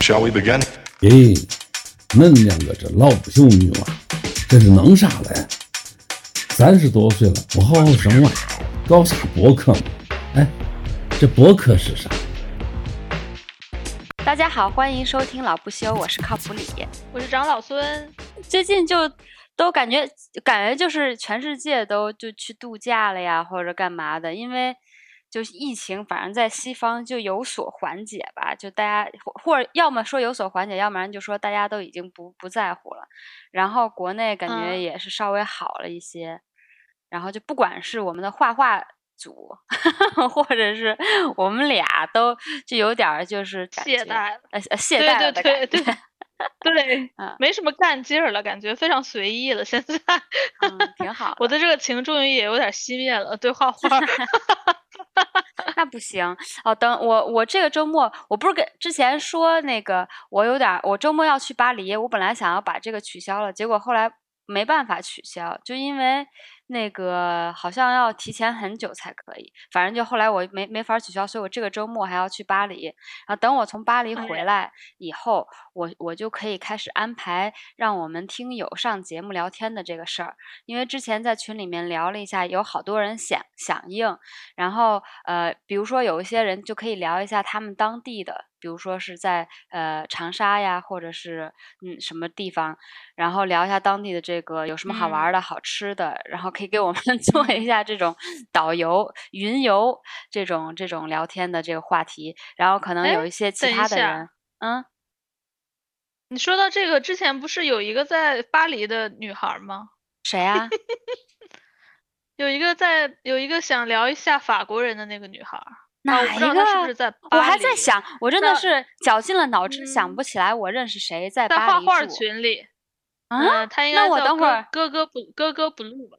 Shall we begin? 咦，恁两个这老不休女娃，这是弄啥嘞？三十多岁了，不好好生娃，搞啥博客嘛？哎，这博客是啥？大家好，欢迎收听老不休，我是靠谱李。我是长老孙。最近就都感觉感觉就是全世界都就去度假了呀，或者干嘛的，因为就是疫情，反正在西方就有所缓解吧，就大家或或者要么说有所缓解，要不然就说大家都已经不不在乎了。然后国内感觉嗯也是稍微好了一些，然后就不管是我们的画画组，或者是我们俩都就有点儿就是懈怠了，呃呃懈对对怠了的对对感觉，对嗯，没什么干劲儿了，感觉非常随意了。现在嗯，挺好。我的这个情终于也有点熄灭了，对画画。那不行哦，等我我这个周末，我不是跟之前说那个我有点，我周末要去巴黎，我本来想要把这个取消了，结果后来没办法取消，就因为那个好像要提前很久才可以，反正就后来我没没法取消，所以我这个周末还要去巴黎，然后等我从巴黎回来以后，我我就可以开始安排让我们听友上节目聊天的这个事儿，因为之前在群里面聊了一下，有好多人响响应。然后呃，比如说有一些人就可以聊一下他们当地的，比如说是在呃长沙呀，或者是嗯什么地方，然后聊一下当地的这个有什么好玩儿的、好吃的，然后可以给我们 做一下这种导游、云游这种这种聊天的这个话题，然后可能哎有一些其他的人，嗯，你说到这个，之前不是有一个在巴黎的女孩吗？谁啊？有一个在有一个想聊一下法国人的那个女孩哪一个不是在我还在想，我真的是绞尽了脑汁想嗯不起来我认识谁在在巴黎画画住群里。啊。那我等会儿哥哥不哥哥不录吧？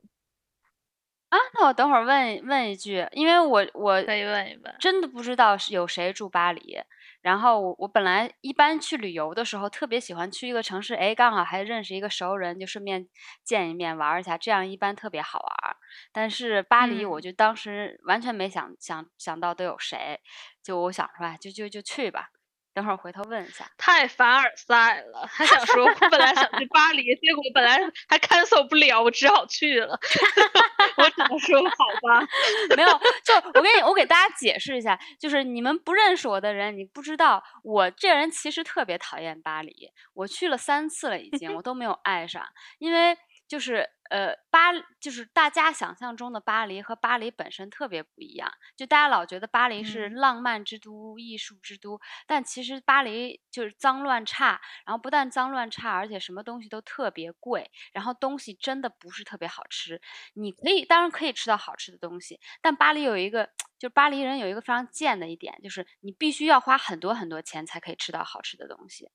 啊，那我等会儿问问一句，因为我我可以问一问。真的不知道是有谁住巴黎。然后我我本来一般去旅游的时候，特别喜欢去一个城市，哎，刚好还认识一个熟人，就顺便见一面玩一下，这样一般特别好玩。但是巴黎，我嗯就当时完全没想想想到都有谁，就我想说，哎，就就就去吧。等会儿回头问一下。太凡尔赛了，还想说我本来想去巴黎，结果本来还 cancel 不了，我只好去了。我只能说好吧。没有，就我给你，我给大家解释一下，就是你们不认识我的人，你不知道我这人其实特别讨厌巴黎，我去了三次了已经，我都没有爱上，因为就是呃巴就是大家想象中的巴黎和巴黎本身特别不一样，就大家老觉得巴黎是嗯浪漫之都、艺术之都，但其实巴黎就是脏乱差，然后不但脏乱差，而且什么东西都特别贵，然后东西真的不是特别好吃。你可以当然可以吃到好吃的东西，但巴黎有一个，就是巴黎人有一个非常贱的一点，就是你必须要花很多很多钱才可以吃到好吃的东西。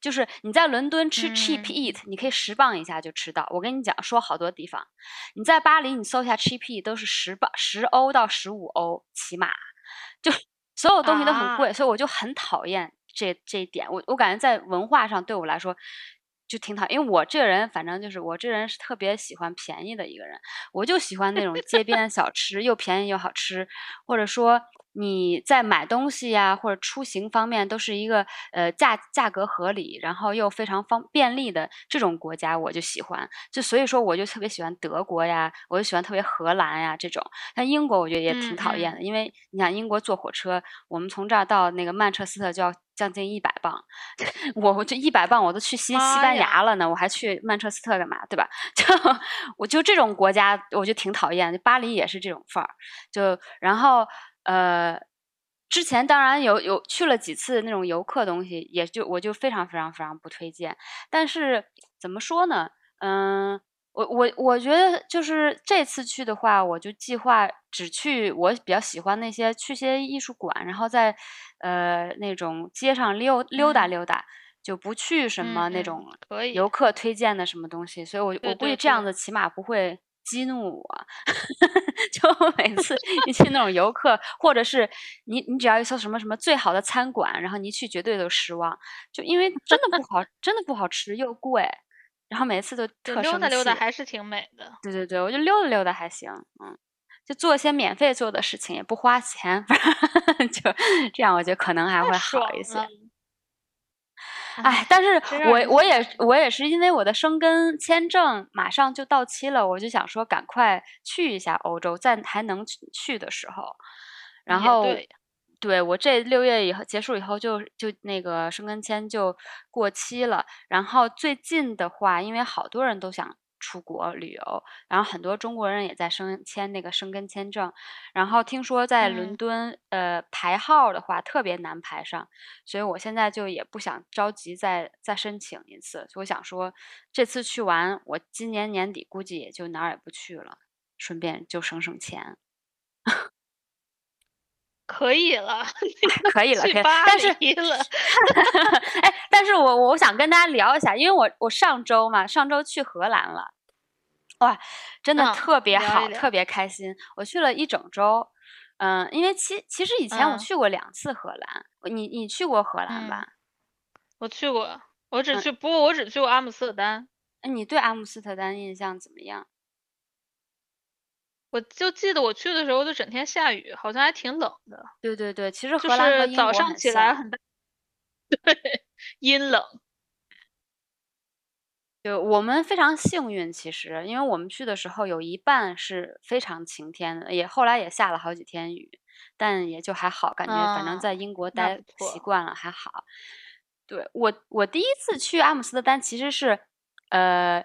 就是你在伦敦吃 cheap 嗯 eat，、你可以十磅以下就吃到。我跟你讲，说好多地方，你在巴黎你搜一下 cheap eat 都是十磅十欧到十五欧起码，就所有东西都很贵，所以我就很讨厌这这一点。我我感觉在文化上对我来说就挺讨厌，因为我这个人反正就是我这人是特别喜欢便宜的一个人，我就喜欢那种街边小吃，又便宜又好吃，或者说你在买东西呀或者出行方面都是一个呃价价格合理，然后又非常方便利的这种国家，我就喜欢。就所以说我就特别喜欢德国呀，我就喜欢特别荷兰呀这种。但英国我觉得也挺讨厌的，因为你想英国坐火车，我们从这儿到那个曼彻斯特就要将近一百磅，我我这一百磅我都去西西班牙了呢，我还去曼彻斯特干嘛，对吧？就我就这种国家，我就挺讨厌。巴黎也是这种范儿，就然后呃，之前当然有有去了几次那种游客东西，也就我就非常非常非常不推荐。但是怎么说呢？嗯，我我我觉得就是这次去的话，我就计划只去我比较喜欢那些去些艺术馆，然后在呃那种街上溜溜达嗯溜达，就不去什么那种游客推荐的什么东西。所以我对我估计这样子起码不会。激怒我，就每次一去那种游客，或者是你你只要一搜什么什么最好的餐馆，然后你一去绝对都失望，就因为真的不好，真的不好吃又贵，然后每次都特生溜达溜达气还是挺美的。对对对，我就溜达溜达还行，嗯，就做一些免费做的事情，也不花钱，反正 就这样，我觉得可能还会好一些。了哎，但是我我也我也是因为我的生根签证马上就到期了，我就想说赶快去一下欧洲，在还能去去的时候。然后也对对我这六月以后结束以后就就那个生根签就过期了。然后最近的话，因为好多人都想出国旅游，然后很多中国人也在申签那个申根签证。然后听说在伦嗯敦，呃，排号的话特别难排上，所以我现在就也不想着急再再申请一次。我想说，这次去完，我今年年底估计也就哪儿也不去了，顺便就省省钱。可以了，可以了，可以了。但是黎了，哎，但是我我想跟大家聊一下，因为我我上周嘛，上周去荷兰了，哇，真的嗯特别好，特别开心。我去了一整周，嗯，因为其其实以前我嗯去过两次荷兰，你你去过荷兰嗯吧？我去过，我只嗯去，不过我只去过阿姆斯特丹。哎你对阿姆斯特丹印象怎么样？我就记得我去的时候就整天下雨，好像还挺冷的，对对对，其实就荷兰和是英国很早上起来很大，对，阴冷。就我们非常幸运，其实，因为我们去的时候有一半是非常晴天的，也后来也下了好几天雨，但也就还好，感觉反正啊在英国待习惯了，还好。对，我我第一次去阿姆斯特丹其实是，呃，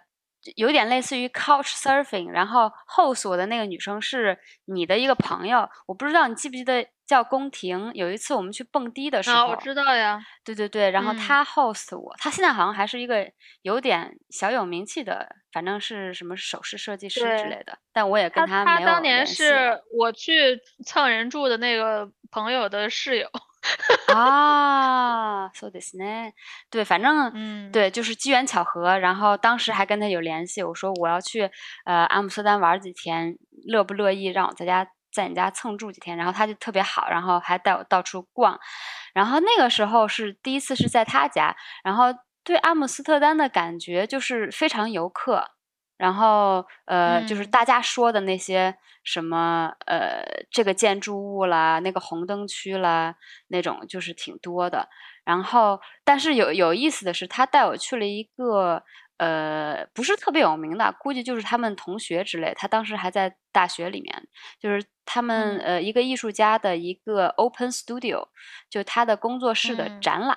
有点类似于 couch surfing，然后 host 我的那个女生是你的一个朋友，我不知道你记不记得叫宫廷，有一次我们去蹦迪的时啊，候，我知道呀，对对对，然后她 host 我，她现在好像还是一个有点小有名气的，反正是什么首饰设计师之类的，但我也跟她没有当年是我去蹭人住的那个朋友的室友。啊，so this 呢？对，反正嗯，对，就是机缘巧合，然后当时还跟他有联系，我说我要去呃阿姆斯特丹玩几天，乐不乐意让我在家在你家蹭住几天？然后他就特别好，然后还带我到处逛，然后那个时候是第一次是在他家，然后对阿姆斯特丹的感觉就是非常游客。然后，呃，就是嗯大家说的那些什么，呃，这个建筑物啦，那个红灯区啦，那种就是挺多的。然后，但是有有意思的是，他带我去了一个呃不是特别有名的，估计就是他们同学之类。他当时还在大学里面，就是他们、嗯呃一个艺术家的一个 open studio，就他的工作室的嗯展览，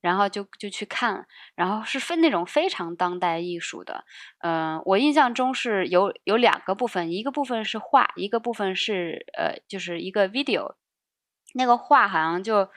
然后就就去看，然后是分那种非常当代艺术的。嗯、我印象中是有有两个部分，一个部分是画，一个部分是呃就是一个 video。那个画好像就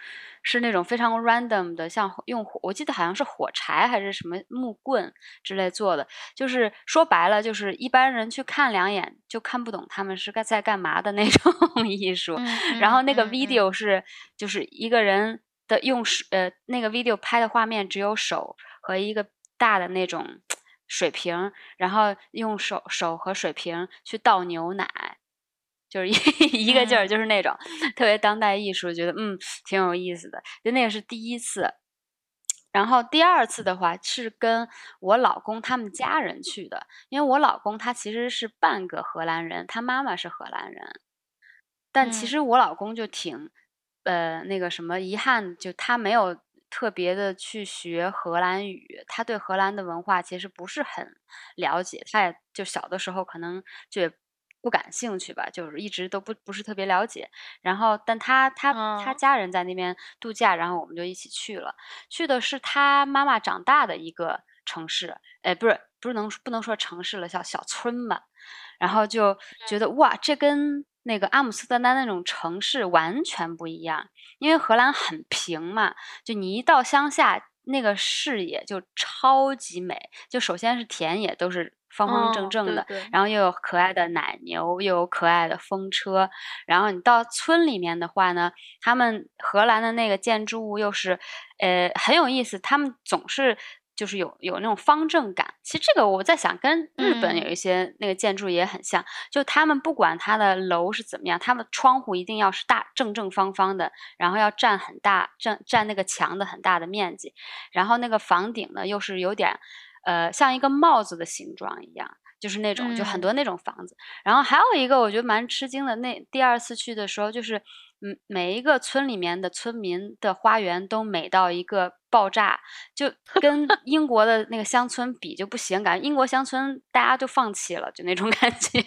是那种非常 random 的，像用火，我记得好像是火柴还是什么木棍之类做的，就是说白了，就是一般人去看两眼就看不懂他们是该在干嘛的那种 艺术。嗯，然后那个 video 是就是一个人的用手呃那个 video 拍的画面只有手和一个大的那种水瓶，然后用手手和水瓶去倒牛奶。就是一 一个劲儿，嗯。就是那种特别当代艺术，觉得嗯挺有意思的。就那个是第一次，然后第二次的话是跟我老公他们家人去的，因为我老公他其实是半个荷兰人，他妈妈是荷兰人，但其嗯。实我老公就挺呃那个什么遗憾，就他没有特别的去学荷兰语，他对荷兰的文化其实不是很了解，他也就小的时候可能就也不感兴趣吧，就是一直都不不是特别了解。然后，但他他他嗯家人在那边度假，然后我们就一起去了。去的是他妈妈长大的一个城市，哎，不是不是能不能说城市了，叫小村吧。然后就觉得哇，这跟那个阿姆斯特丹那种城市完全不一样，因为荷兰很平嘛，就你一到乡下，那个视野就超级美。就首先是田野都是方方正哦正的，对对然后又有可爱的奶牛，又有可爱的风车。然后你到村里面的话呢，他们荷兰的那个建筑物又是，呃，很有意思，他们总是。就是有有那种方正感，其实这个我在想，跟日本有嗯一些那个建筑也很像，就他们不管它的楼是怎么样，他们窗户一定要是大正正方方的，然后要占很大占占那个墙的很大的面积，然后那个房顶呢又是有点，呃，像一个帽子的形状一样，就是那种就很嗯多那种房子。然后还有一个我觉得蛮吃惊的，那第二次去的时候，就是嗯每一个村里面的村民的花园都美到一个爆炸，就跟 英国的那个乡村比就不行，感觉英国乡村大家就放弃了，就那种 感觉。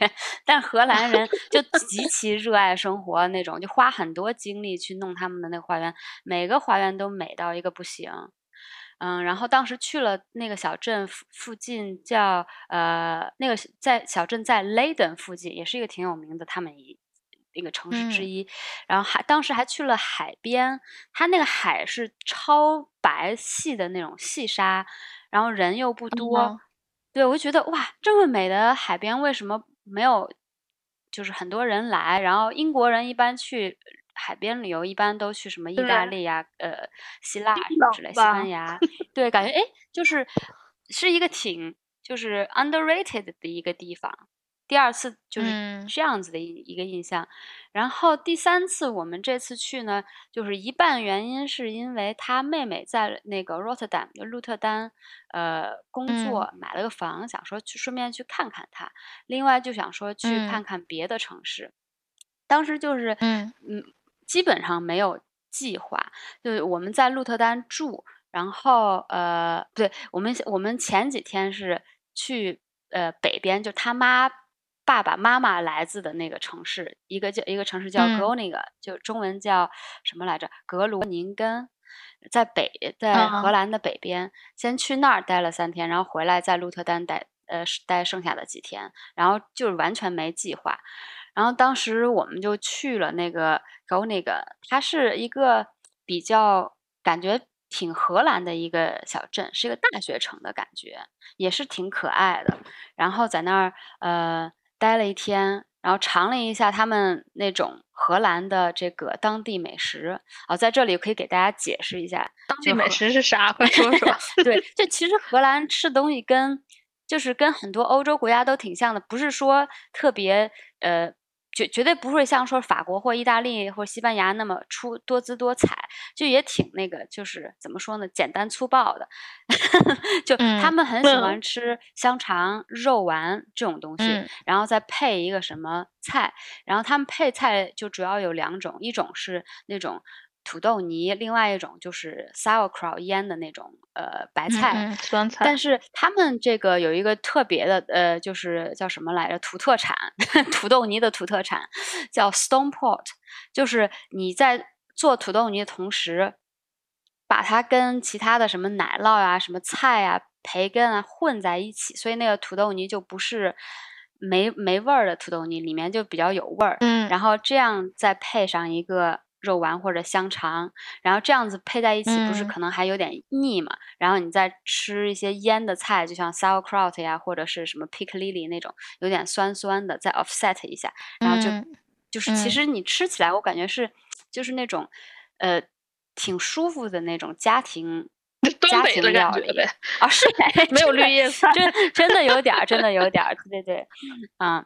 但荷兰人就极其热爱生活那种，就花很多精力去弄他们的那个花园，每个花园都美到一个不行。嗯，然后当时去了那个小镇附附近叫呃那个在小镇在 Leiden 附近，也是一个挺有名的他们一那个城市之嗯一。然后还当时还去了海边，它那个海是超白细的那种细沙，然后人又不多。嗯对，我就觉得哇，这么美的海边为什么没有，就是很多人来？然后英国人一般去海边旅游，一般都去什么意大利呀、呃希腊什么之类，西班牙。对，感觉哎，就是是一个挺就是 underrated 的一个地方。第二次就是嗯这样子的一一个印象，然后第三次我们这次去呢，就是一半原因是因为他妹妹在那个 Rotterdam 就鹿特丹，呃，工作买了个房，想说去顺便去看看他，另外就想说去嗯看看别的城市。当时就是嗯嗯，基本上没有计划，就是我们在鹿特丹住，然后呃，对我们我们前几天是去呃北边，就他妈爸爸妈妈来自的那个城市，一个叫一个城市叫嗯 Groningen，、就中文叫什么来着？格罗宁根。在北，在荷嗯兰的北边，先去那儿待了三天，然后回来在鹿特丹待，呃，待剩下的几天，然后就是完全没计划。然后当时我们就去了那个 Go 那个，它是一个比较感觉挺荷兰的一个小镇，是一个大学城的感觉，也是挺可爱的。然后在那儿呃待了一天，然后尝了一下他们那种荷兰的这个当地美食。哦，在这里可以给大家解释一下，当地美食是啥？快说说。对，就其实荷兰吃东西跟就是跟很多欧洲国家都挺像的，不是说特别呃。绝绝对不会像说法国或意大利或西班牙那么出多姿多彩，就也挺那个，就是怎么说呢，简单粗暴的。就他嗯们很喜嗯。欢吃香肠、肉丸这种东西，嗯。然后再配一个什么菜，然后他们配菜就主要有两种，一种是那种土豆泥，另外一种就是 sauerkraut 腌的那种呃白菜。嗯嗯，酸菜。但是他们这个有一个特别的，呃，就是叫什么来着？土特产，土豆泥的土特产叫 stone pot，就是你在做土豆泥的同时，把它跟其他的什么奶酪呀、什么菜啊、培根啊混在一起，所以那个土豆泥就不是没没味儿的土豆泥，里面就比较有味儿。嗯，然后这样再配上一个肉丸或者香肠，然后这样子配在一起，不是嗯可能还有点腻嘛？然后你再吃一些腌的菜，就像 sauerkraut 呀，或者是什么 piccalilli 那种有点酸酸的，再 offset 一下，然后就、嗯就是其嗯实你吃起来，我感觉是就是那种呃挺舒服的那种家庭东家庭北的料理感觉呗，啊，是 没有绿叶菜。真真的有点儿，真的有点儿，对对对，嗯，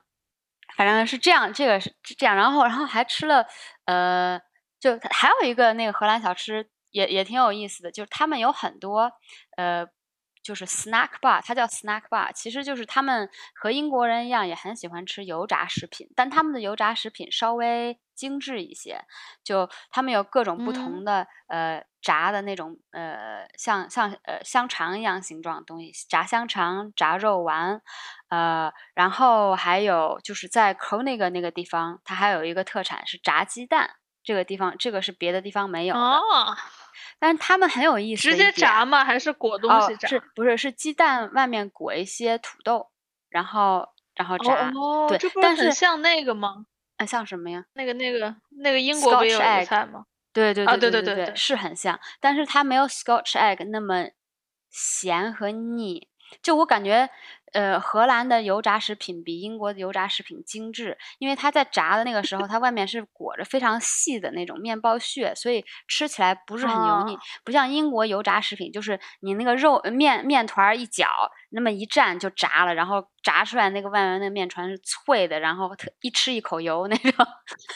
反正是这样，这个是这样，然后然后还吃了，呃，就还有一个那个荷兰小吃也也挺有意思的，就是他们有很多呃。就是 snack bar，它叫 snack bar，其实就是他们和英国人一样，也很喜欢吃油炸食品，但他们的油炸食品稍微精致一些，就他们有各种不同嗯的、呃炸的那种呃像像呃香肠一样形状的东西，炸香肠、炸肉丸，呃，然后还有就是在 k o n i g 那个地方，它还有一个特产是炸鸡蛋，这个地方这个是别的地方没有的，哦，但是他们很有意思直接炸吗？还是裹东哦西炸？是不是是鸡蛋外面裹一些土豆，然后然后炸，哦，对但是很像那个吗？啊像什么呀？那个那个那个英国不也有啊对对对对对对是很像，但是它没有 Scotch egg 那么咸和腻。就我感觉，呃，荷兰的油炸食品比英国的油炸食品精致，因为它在炸的那个时候，它外面是裹着非常细的那种面包屑，所以吃起来不是很油腻，哦不像英国油炸食品，就是你那个肉呃面面团儿一搅，那么一蘸就炸了，然后炸出来那个外面那个面团是脆的，然后特一吃一口油那种。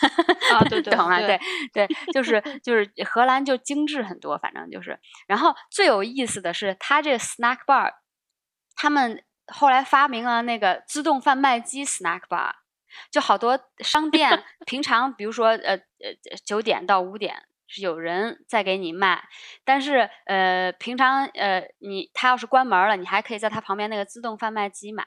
啊，对对懂了，对对对，就是就是荷兰就精致很多，反正就是。然后最有意思的是，它这个 snack bar，他们后来发明了那个自动贩卖机 snack bar，就好多商店平常比如说呃呃九点到五点是有人在给你卖，但是呃平常呃你他要是关门了，你还可以在他旁边那个自动贩卖机买。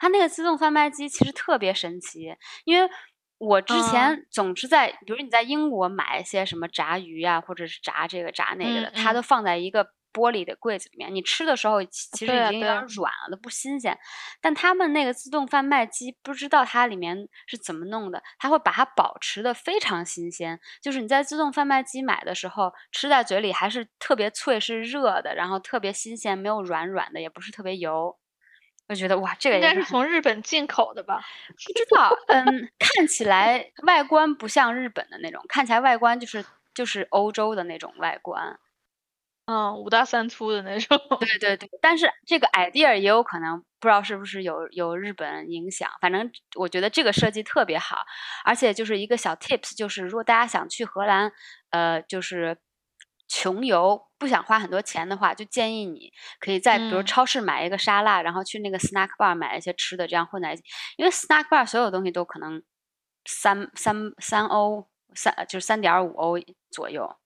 他那个自动贩卖机其实特别神奇，因为我之前总是在，比如你在英国买一些什么炸鱼啊，或者是炸这个炸那个的，它都放在一个玻璃的柜子里面，你吃的时候其实已经有点软了，都不新鲜。但他们那个自动贩卖机不知道它里面是怎么弄的，它会把它保持的非常新鲜，就是你在自动贩卖机买的时候，吃在嘴里还是特别脆，是热的，然后特别新鲜，没有软软的，也不是特别油。我觉得哇，这个应该是从日本进口的吧？不知道，嗯，看起来外观不像日本的那种，看起来外观就是就是欧洲的那种外观，嗯，五大三粗的那种。对对对，但是这个 idea 也有可能不知道是不是有有日本影响，反正我觉得这个设计特别好，而且就是一个小 tips，就是如果大家想去荷兰，呃，就是。穷游不想花很多钱的话，就建议你可以在比如超市买一个沙拉，然后去那个 snack bar 买一些吃的，这样混在一起。因为 snack bar 所有东西都可能三三三欧三就是三点五欧左右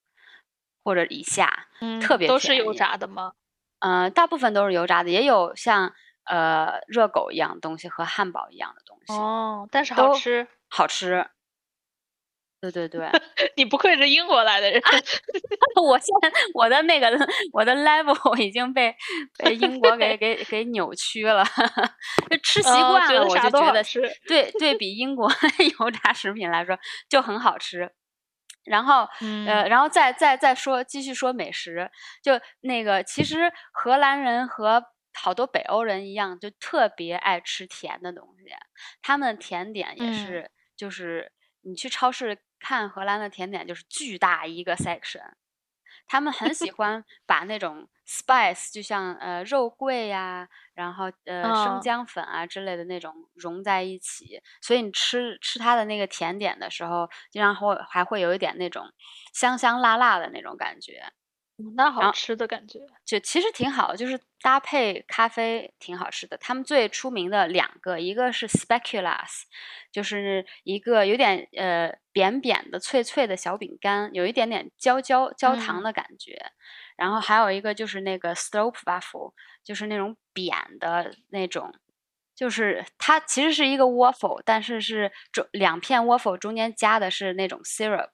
或者以下，特别都是油炸的吗？呃，大部分都是油炸的，也有像呃热狗一样东西和汉堡一样的东西。哦，但是好吃，好吃。对对对，你不愧是英国来的人。我现在我的那个我的 level 已经被被英国给给给扭曲了，就吃习惯了，我就觉得对对比英国油炸食品来说就很好吃。然后呃，然后再再再说继续说美食，就那个其实荷兰人和好多北欧人一样，就特别爱吃甜的东西，他们甜点也是就是你去超市。看荷兰的甜点就是巨大一个 section，他们很喜欢把那种 spice，就像呃肉桂呀，然后呃生姜粉啊之类的那种融在一起，所以你吃吃它的那个甜点的时候，经常会还会有一点那种香香辣辣的那种感觉。那好吃的感觉，就其实挺好，就是搭配咖啡挺好吃的。他们最出名的两个，一个是 Speculoos，就是一个有点呃扁扁的、脆脆的小饼干，有一点点焦焦焦糖的感觉。然后还有一个就是那个 Slope Waffle，就是那种扁的那种，就是它其实是一个 waffle，但是是中两片 waffle 中间加的是那种 syrup，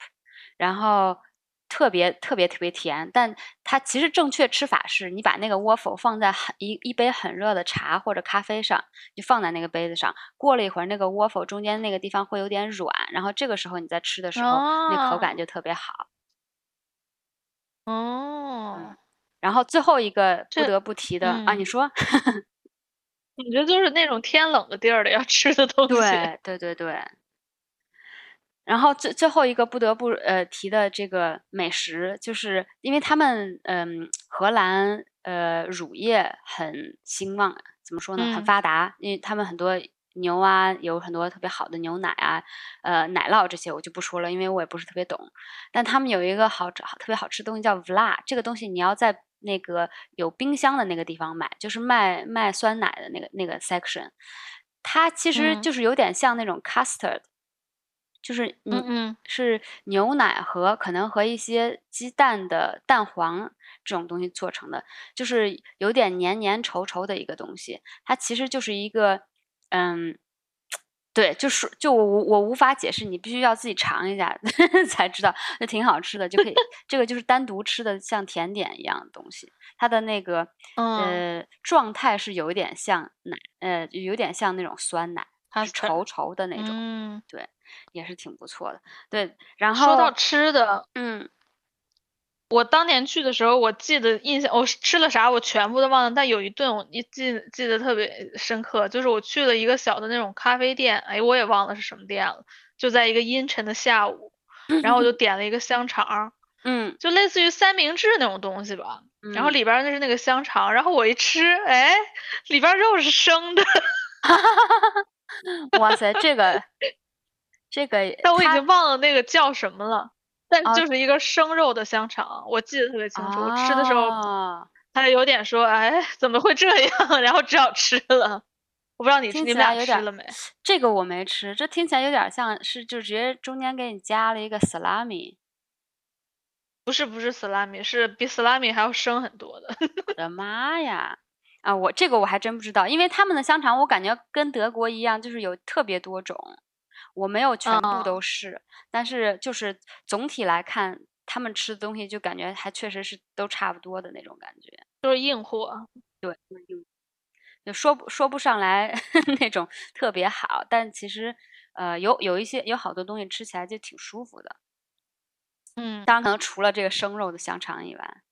然后。特别特别特别甜，但它其实正确吃法是你把那个 waffle 放在很一一杯很热的茶或者咖啡上，就放在那个杯子上。过了一会儿，那个 waffle 中间那个地方会有点软，然后这个时候你在吃的时候，那口感就特别好。哦。然后最后一个不得不提的啊，你说？你这就是那种天冷的地儿的要吃的东西。对对对对。然后最最后一个不得不呃提的这个美食，就是因为他们嗯荷兰呃乳业很兴旺，怎么说呢？很发达，因为他们很多牛啊，有很多特别好的牛奶啊，呃奶酪这些我就不说了，因为我也不是特别懂。但他们有一个好特别好吃的东西叫 vla，这个东西你要在那个有冰箱的那个地方买，就是卖卖酸奶的那个那个 section，它其实就是有点像那种 custard。就是嗯嗯是牛奶和可能和一些鸡蛋的蛋黄这种东西做成的，就是有点黏黏稠稠的一个东西。它其实就是一个，嗯，对，就是就我我无法解释，你必须要自己尝一下 才知道，那挺好吃的，就可以。这个就是单独吃的，像甜点一样的东西。它的那个呃状态是有一点像奶，呃，有点像那种酸奶，它是稠稠的那种，嗯，对。也是挺不错的，对。然后说到吃的，嗯，我当年去的时候，我记得印象，我吃了啥我全部都忘了，但有一顿我一记记得特别深刻，就是我去了一个小的那种咖啡店，哎，我也忘了是什么店了，就在一个阴沉的下午，然后我就点了一个香肠，嗯，就类似于三明治那种东西吧，然后里。边那是那个香肠，然后我一吃，哎，里边肉是生的 哇塞，这个。这个，但我已经忘了那个叫什么了，但就是一个生肉的香肠，我记得特别清楚。我吃的时候，他有点说，哎，怎么会这样？然后只好吃了。我不知道你听你们俩吃了没？这个我没吃，这听起来有点像是就直接中间给你加了一个 salami。不是不是 salami，是比 salami 还要生很多的。我的妈呀！啊，我这个我还真不知道，因为他们的香肠我感觉跟德国一样，就是有特别多种，我没有全部都嗯试，但是就是总体来看，他们吃的东西就感觉还确实是都差不多的那种感觉。都是硬货。对，嗯就说不说不上来 那种特别好，但其实呃有有一些有好多东西吃起来就挺舒服的。嗯，当然，可能除了这个生肉的香肠以外，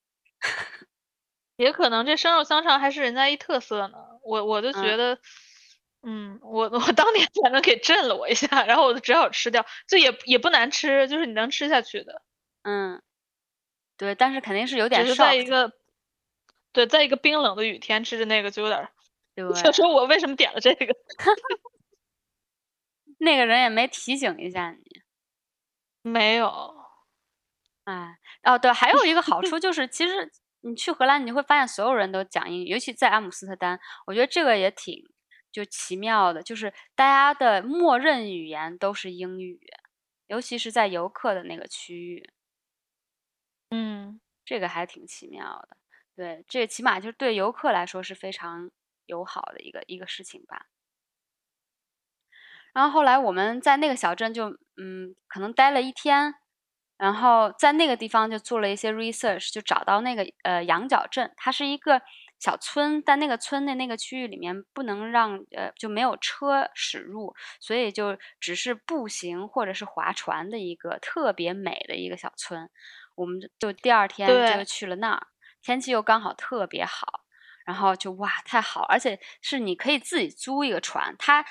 也可能这生肉香肠还是人家一特色呢。我我就觉嗯得，嗯，我我当年 反正给震了我一下，然后我就只好吃掉，就也也不难吃，就是你能吃下去的。嗯，对，但是肯定是有点只是在一个，对，在一个冰冷的雨天吃着那个就有点儿，对，就说我为什么点了这个？那个人也没提醒一下你。没有，哎，哦，对，还有一个好处就是，其实你去荷兰，你会发现所有人都讲英语，尤其在阿姆斯特丹，我觉得这个也挺就奇妙的，就是大家的默认语言都是英语，尤其是在游客的那个区域，嗯这个还挺奇妙的。对，这起码就是对游客来说是非常友好的一个一个事情吧。然后后来我们在那个小镇就嗯，可能待了一天，然后在那个地方就做了一些 research，就找到那个呃羊角镇，它是一个小村，但那个村的那个区域里面不能让呃就没有车驶入，所以就只是步行或者是划船的一个特别美的一个小村。我们就就第二天就去了那儿，天气又刚好特别好。然后就哇太好，而且是你可以自己租一个船，他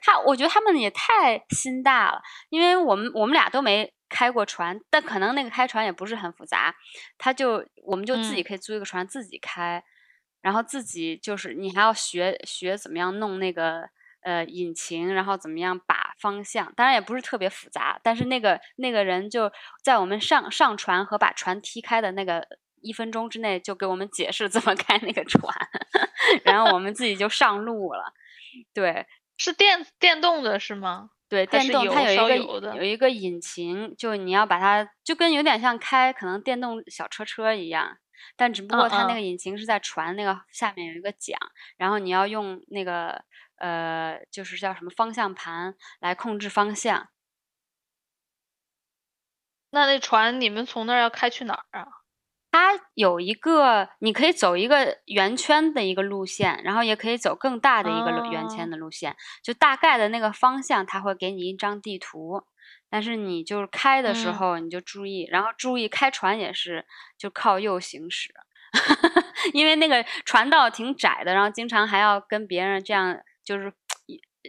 他 我觉得他们也太心大了，因为我们我们俩都没开过船，但可能那个开船也不是很复杂，他就我们就自己嗯可以租一个船自己开，然后自己就是你还要学学怎么样弄那个呃引擎，然后怎么样把方向，当然也不是特别复杂，但是那个那个人就在我们上上船和把船踢开的那个一分钟之内就给我们解释怎么开那个船，然后我们自己就上路了。对是电电动的是吗？对，电动它有一个有一个引擎，就你要把它就跟有点像开可能电动小车车一样，但只不过它那嗯个引擎是在船那个下面有一个桨，然后你要用那个呃就是叫什么方向盘来控制方向。那那船你们从那儿要开去哪儿啊？它有一个，你可以走一个圆圈的一个路线，然后也可以走更大的一个路圆圈哦的路线，就大概的那个方向，它会给你一张地图。但是你就是开的时嗯候你就注意，然后注意开船也是就靠右行驶，因为那个船道挺窄的，然后经常还要跟别人这样就是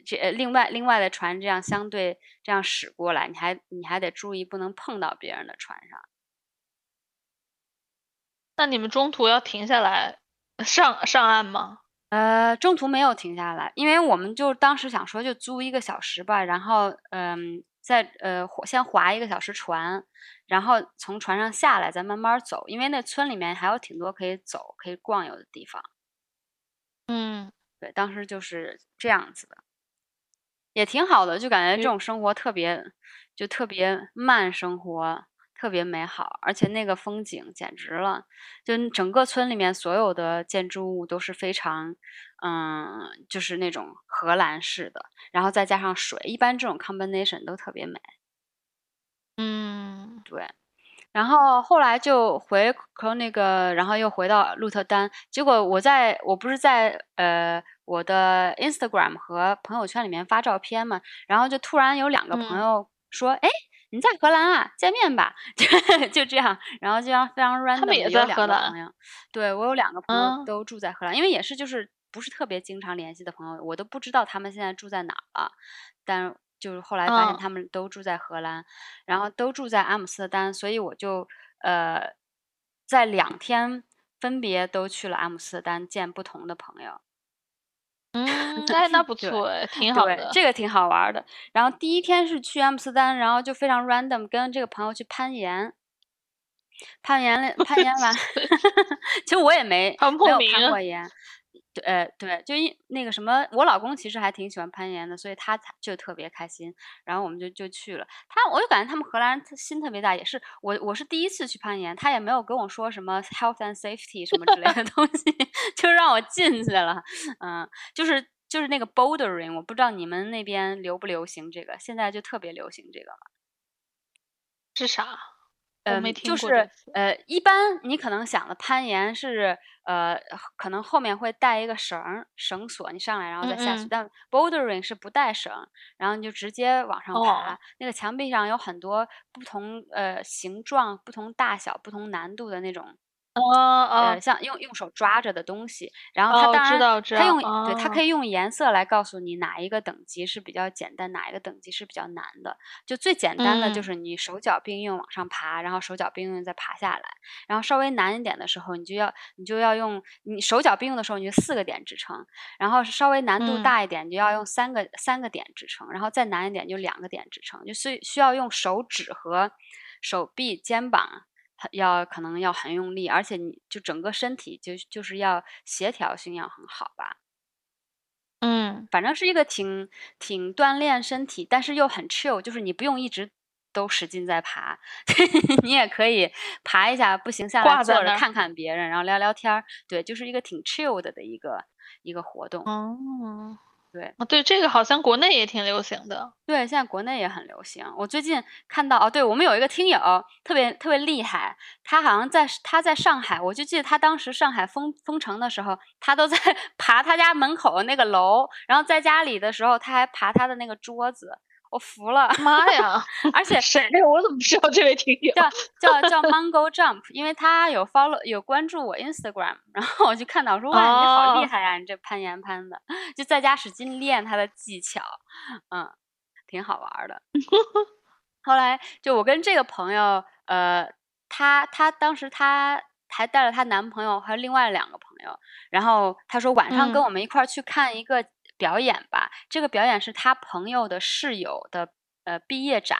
这呃另外另外的船这样相对这样驶过来，你还你还得注意不能碰到别人的船上。那你们中途要停下来上上岸吗？呃，中途没有停下来，因为我们就当时想说就租一个小时吧，然后嗯，再呃划先划一个小时船，然后从船上下来再慢慢走，因为那村里面还有挺多可以走、可以逛游的地方。嗯，对，当时就是这样子的，也挺好的，就感觉这嗯种生活特别，就特别慢生活，特别美好，而且那个风景简直了，就整个村里面所有的建筑物都是非常，嗯，就是那种荷兰式的，然后再加上水，一般这种 combination 都特别美。嗯，对，然后后来就回和那个，然后又回到鹿特丹。结果我在我不是在呃我的 Instagram 和朋友圈里面发照片嘛，然后就突然有两个朋嗯友说：“哎、你在荷兰啊？见面吧。”就就这样，然后这样非常 random 们也的有两在荷兰个朋友，对我有两个朋友嗯都住在荷兰，因为也是就是不是特别经常联系的朋友，我都不知道他们现在住在哪儿了，但就是后来发现嗯他们都住在荷兰，然后都住在阿姆斯特丹，所以我就呃在两天分别都去了阿姆斯特丹见不同的朋友。嗯，哎，那不错哎，挺好，的。这个挺好玩的。然后第一天是去阿姆斯特丹，然后就非常 random 跟这个朋友去攀岩，攀岩了，攀岩完，其实我也没没有攀过岩。对，呃，对，就因那个什么，我老公其实还挺喜欢攀岩的，所以他才就特别开心，然后我们就就去了。他，我就感觉他们荷兰人心特别大，也是我我是第一次去攀岩，他也没有跟我说什么 health and safety 什么之类的东西，就让我进去了。嗯，就是就是那个 bouldering，我不知道你们那边流不流行这个，现在就特别流行这个了。是啥？我嗯，没听就是过呃，一般你可能想的攀岩是呃，可能后面会带一个绳儿绳索，你上来然后再下去。嗯嗯但 bouldering 是不带绳，然后你就直接往上爬。哦那个墙壁上有很多不同呃形状、不同大小、不同难度的那种。哦呃，哦像用用手抓着的东西，然后它当然道知道它用对它可哦以用颜色来告诉你哪一个等级是比较简单，哪一个等级是比较难的。就最简单的就嗯是你手脚并用往上爬，然后手脚并用再爬下来。然后稍微难一点的时候，你就要你就要用你手脚并用的时候，你就四个点支撑；然后是稍微难度嗯大一点，你就要用三个三个点支撑；然后再难一点就两个点支撑，就需需要用手指和手臂、肩膀。很要可能要很用力，而且你就整个身体就就是要协调性要很好吧。嗯反正是一个挺挺锻炼身体，但是又很 chill，就是你不用一直都使劲在爬，你也可以爬一下，不行下来坐着看看别人，然后聊聊天儿。对，就是一个挺 chill 的的一个一个活动。哦对哦对，这个好像国内也挺流行的。对，现在国内也很流行。我最近看到哦，对我们有一个听友特别特别厉害，他好像在他在上海，我就记得他当时上海封封城的时候，他都在 爬他家门口的那个楼，然后在家里的时候他还爬他的那个桌子，我服了。妈呀！而且谁呀？我怎么不知道这位听友？叫叫叫 Mango Jump，因为他有 follow 有关注我 Instagram，然后我就看到说哇，你好厉哦害呀、你这攀岩攀的，就在家使劲练他的技巧，嗯，挺好玩儿的。后来就我跟这个朋友，呃，她她当时她还带了她男朋友还有另外两个朋友，然后她说晚上跟嗯我们一块儿去看一个表演吧。这个表演是他朋友的室友的呃毕业展，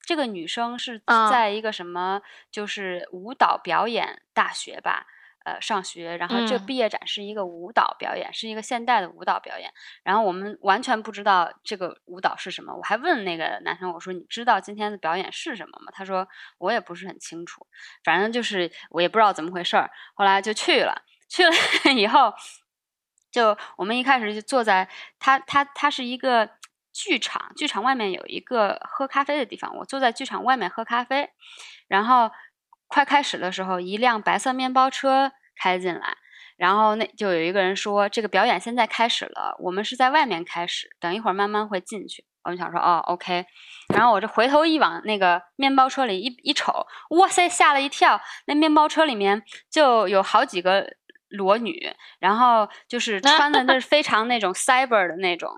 这个女生是啊在一个什么就是舞蹈表演大学吧。呃，上学，然后这毕业展是一个舞蹈表演，是一个现代的舞蹈表演。然后我们完全不知道这个舞蹈是什么，我还问那个男生我说：“你知道今天的表演是什么吗？”他说：“我也不是很清楚，反正就是我也不知道怎么回事儿。”后来就去了，去了 以后，就我们一开始就坐在它它它是一个剧场，剧场外面有一个喝咖啡的地方，我坐在剧场外面喝咖啡，然后快开始的时候，一辆白色面包车开进来。然后那就有一个人说：“这个表演现在开始了，我们是在外面开始，等一会儿慢慢会进去。”我就想说：“哦，OK。”然后我这回头一往那个面包车里一一瞅，哇塞，吓了一跳！那面包车里面就有好几个裸女，然后就是穿的那 是非常那种 cyber 的那种，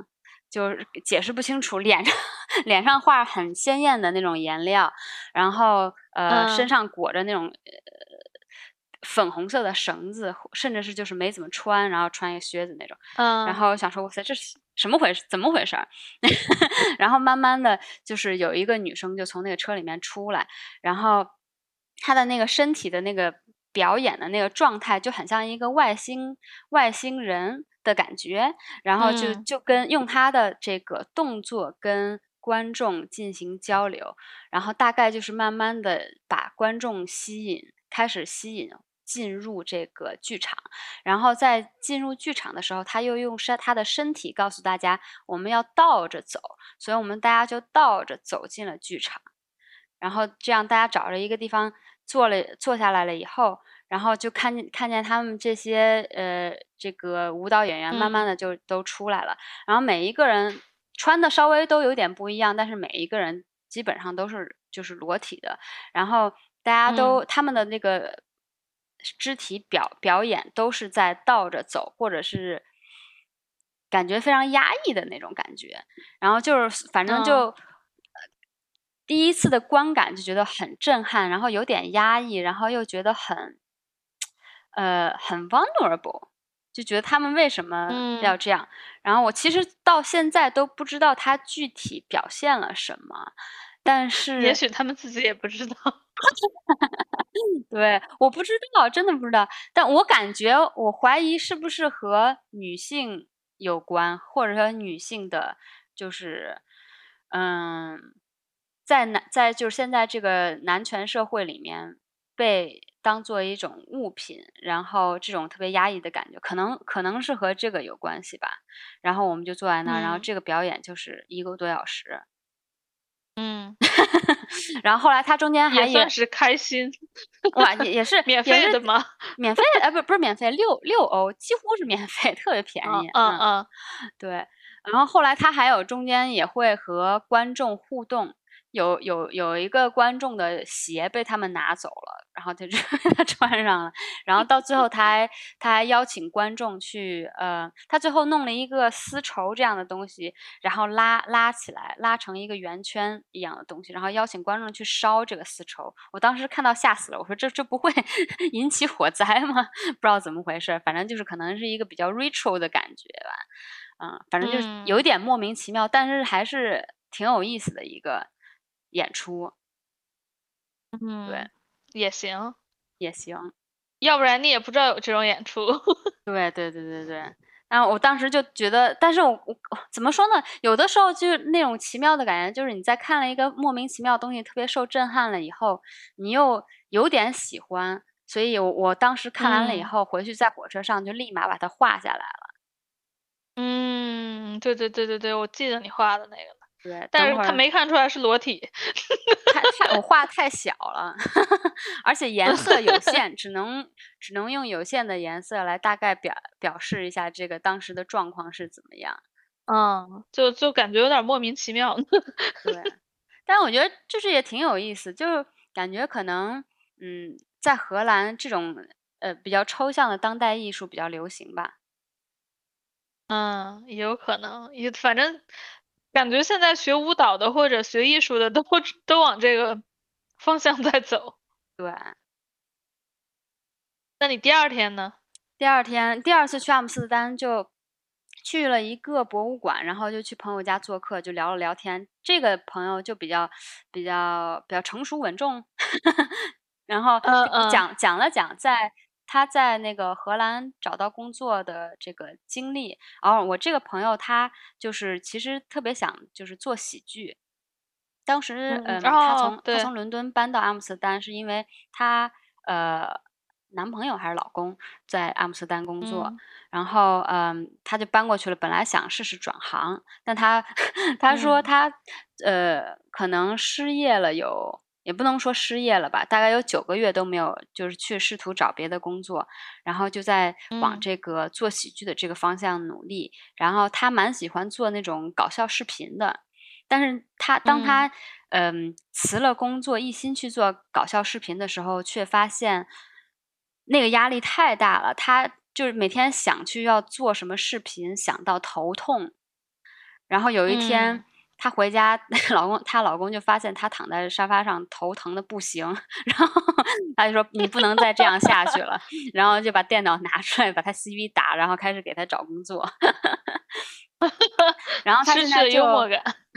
就是解释不清楚，脸上 脸上画很鲜艳的那种颜料，然后呃、身嗯上裹着那种呃粉红色的绳子，甚至是就是没怎么穿，然后穿一个靴子那种。嗯，然后想说，哇塞，这是什么回事？怎么回事儿？然后慢慢的就是有一个女生就从那个车里面出来，然后她的那个身体的那个表演的那个状态就很像一个外星外星人的感觉，然后就嗯。就跟用他的这个动作跟观众进行交流，然后大概就是慢慢的把观众吸引，开始吸引。进入这个剧场，然后在进入剧场的时候，他又用身他的身体告诉大家我们要倒着走，所以我们大家就倒着走进了剧场，然后这样大家找着一个地方坐了坐下来了以后，然后就看见看见他们这些呃这个舞蹈演员慢慢的就都出来了，然后每一个人穿的稍微都有点不一样，但是每一个人基本上都是就是裸体的，然后大家都、他们的那个。肢体表表演都是在倒着走，或者是感觉非常压抑的那种感觉。然后就是反正就、嗯第一次的观感就觉得很震撼，然后有点压抑，然后又觉得很呃很 vulnerable，就觉得他们为什么嗯要这样。然后我其实到现在都不知道他具体表现了什么，但是也许他们自己也不知道。对，我不知道，真的不知道。但我感觉，我怀疑是不是和女性有关，或者说女性的，就是，嗯，在男在就是现在这个男权社会里面被当做一种物品，然后这种特别压抑的感觉，可能可能是和这个有关系吧。然后我们就坐在那儿，然后嗯这个表演就是一个多小时。嗯，然后后来他中间还也是开心，哇，也也 是免费的吗？免费呃不不是免费，六六欧几乎是免费，特别便宜。嗯嗯嗯对。然后后来他还有中间也会和观众互动，有有有一个观众的鞋被他们拿走了，然后他就 穿上了。然后到最后他还他还邀请观众去呃，他最后弄了一个丝绸这样的东西，然后拉拉起来，拉成一个圆圈一样的东西，然后邀请观众去烧这个丝绸。我当时看到吓死了，我说这这不会 引起火灾吗？不知道怎么回事，反正就是可能是一个比较 ritual 的感觉吧。嗯，反正就是有一点莫名其妙，但是还是挺有意思的一个演出，嗯，对，也行，也行。要不然你也不知道有这种演出。对对对对对。然后我当时就觉得，但是我我怎么说呢？有的时候就是那种奇妙的感觉，就是你在看了一个莫名其妙的东西，特别受震撼了以后，你又有点喜欢，所以我我当时看完了以嗯后，回去在火车上就立马把它画下来了。嗯，对对对对对，我记得你画的那个了，对，但是他没看出来是裸体。太太我画 太小了，而且颜色有限，只能只能用有限的颜色来大概表表示一下这个当时的状况是怎么样。嗯，就就感觉有点莫名其妙。对，但我觉得就是也挺有意思，就是感觉可能嗯，在荷兰这种呃比较抽象的当代艺术比较流行吧。嗯，也有可能，也反正感觉现在学舞蹈的或者学艺术的都都往这个方向在走。对，那你第二天呢？第二天第二次去阿姆斯特丹就去了一个博物馆，然后就去朋友家做客，就聊了聊天。这个朋友就比较比较比较成熟稳重，然后嗯嗯讲讲了讲在他在那个荷兰找到工作的这个经历。然后我这个朋友他就是其实特别想就是做喜剧。当时，嗯嗯，他哦从他从伦敦搬到阿姆斯特丹，是因为他呃男朋友还是老公在阿姆斯特丹工作，嗯然后嗯，他就搬过去了。本来想试试转行，但他 他说嗯他、呃可能失业了有，也不能说失业了吧，大概有九个月都没有，就是去试图找别的工作，然后就在往嗯这个做喜剧的这个方向努力。然后他蛮喜欢做那种搞笑视频的，但是他当嗯他嗯辞了工作，一心去做搞笑视频的时候，却发现那个压力太大了。他就是每天想去要做什么视频，想到头痛。然后有一天，嗯她回家，老公她老公就发现她躺在沙发上，头疼的不行。然后他就说：“你不能再这样下去了。”然后就把电脑拿出来，把她 CV 打，然后开始给她找工作。然后他失去了现在就。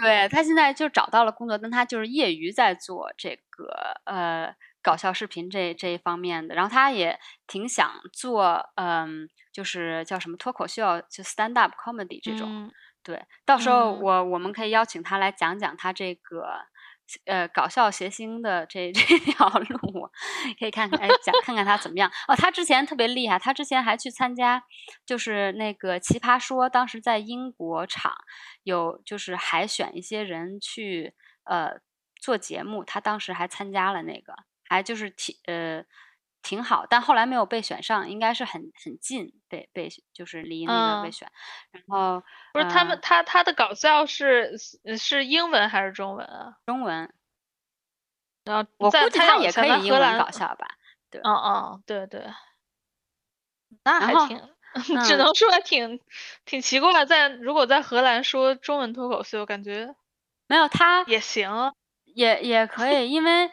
对他现在就找到了工作，但他就是业余在做这个呃搞笑视频这这一方面的。然后他也挺想做，嗯，就是叫什么脱口秀，就 stand up comedy 这种。嗯对，到时候嗯我我们可以邀请他来讲讲他这个呃搞笑谐星的这 这条路，可以看看哎讲看看他怎么样哦。他之前特别厉害，他之前还去参加就是那个奇葩说，当时在英国场有就是海选一些人去呃做节目，他当时还参加了那个，还就是提呃。挺好，但后来没有被选上，应该是很很近被被就是离那个被嗯选，然后不是他们呃他他的搞笑是是英文还是中文啊？中文，然后我在估计他也可以英文搞笑吧。对嗯嗯，对对，那还挺，只嗯能说还挺挺奇怪。在如果在荷兰说中文脱口秀，感觉没有他也行。也也可以，因为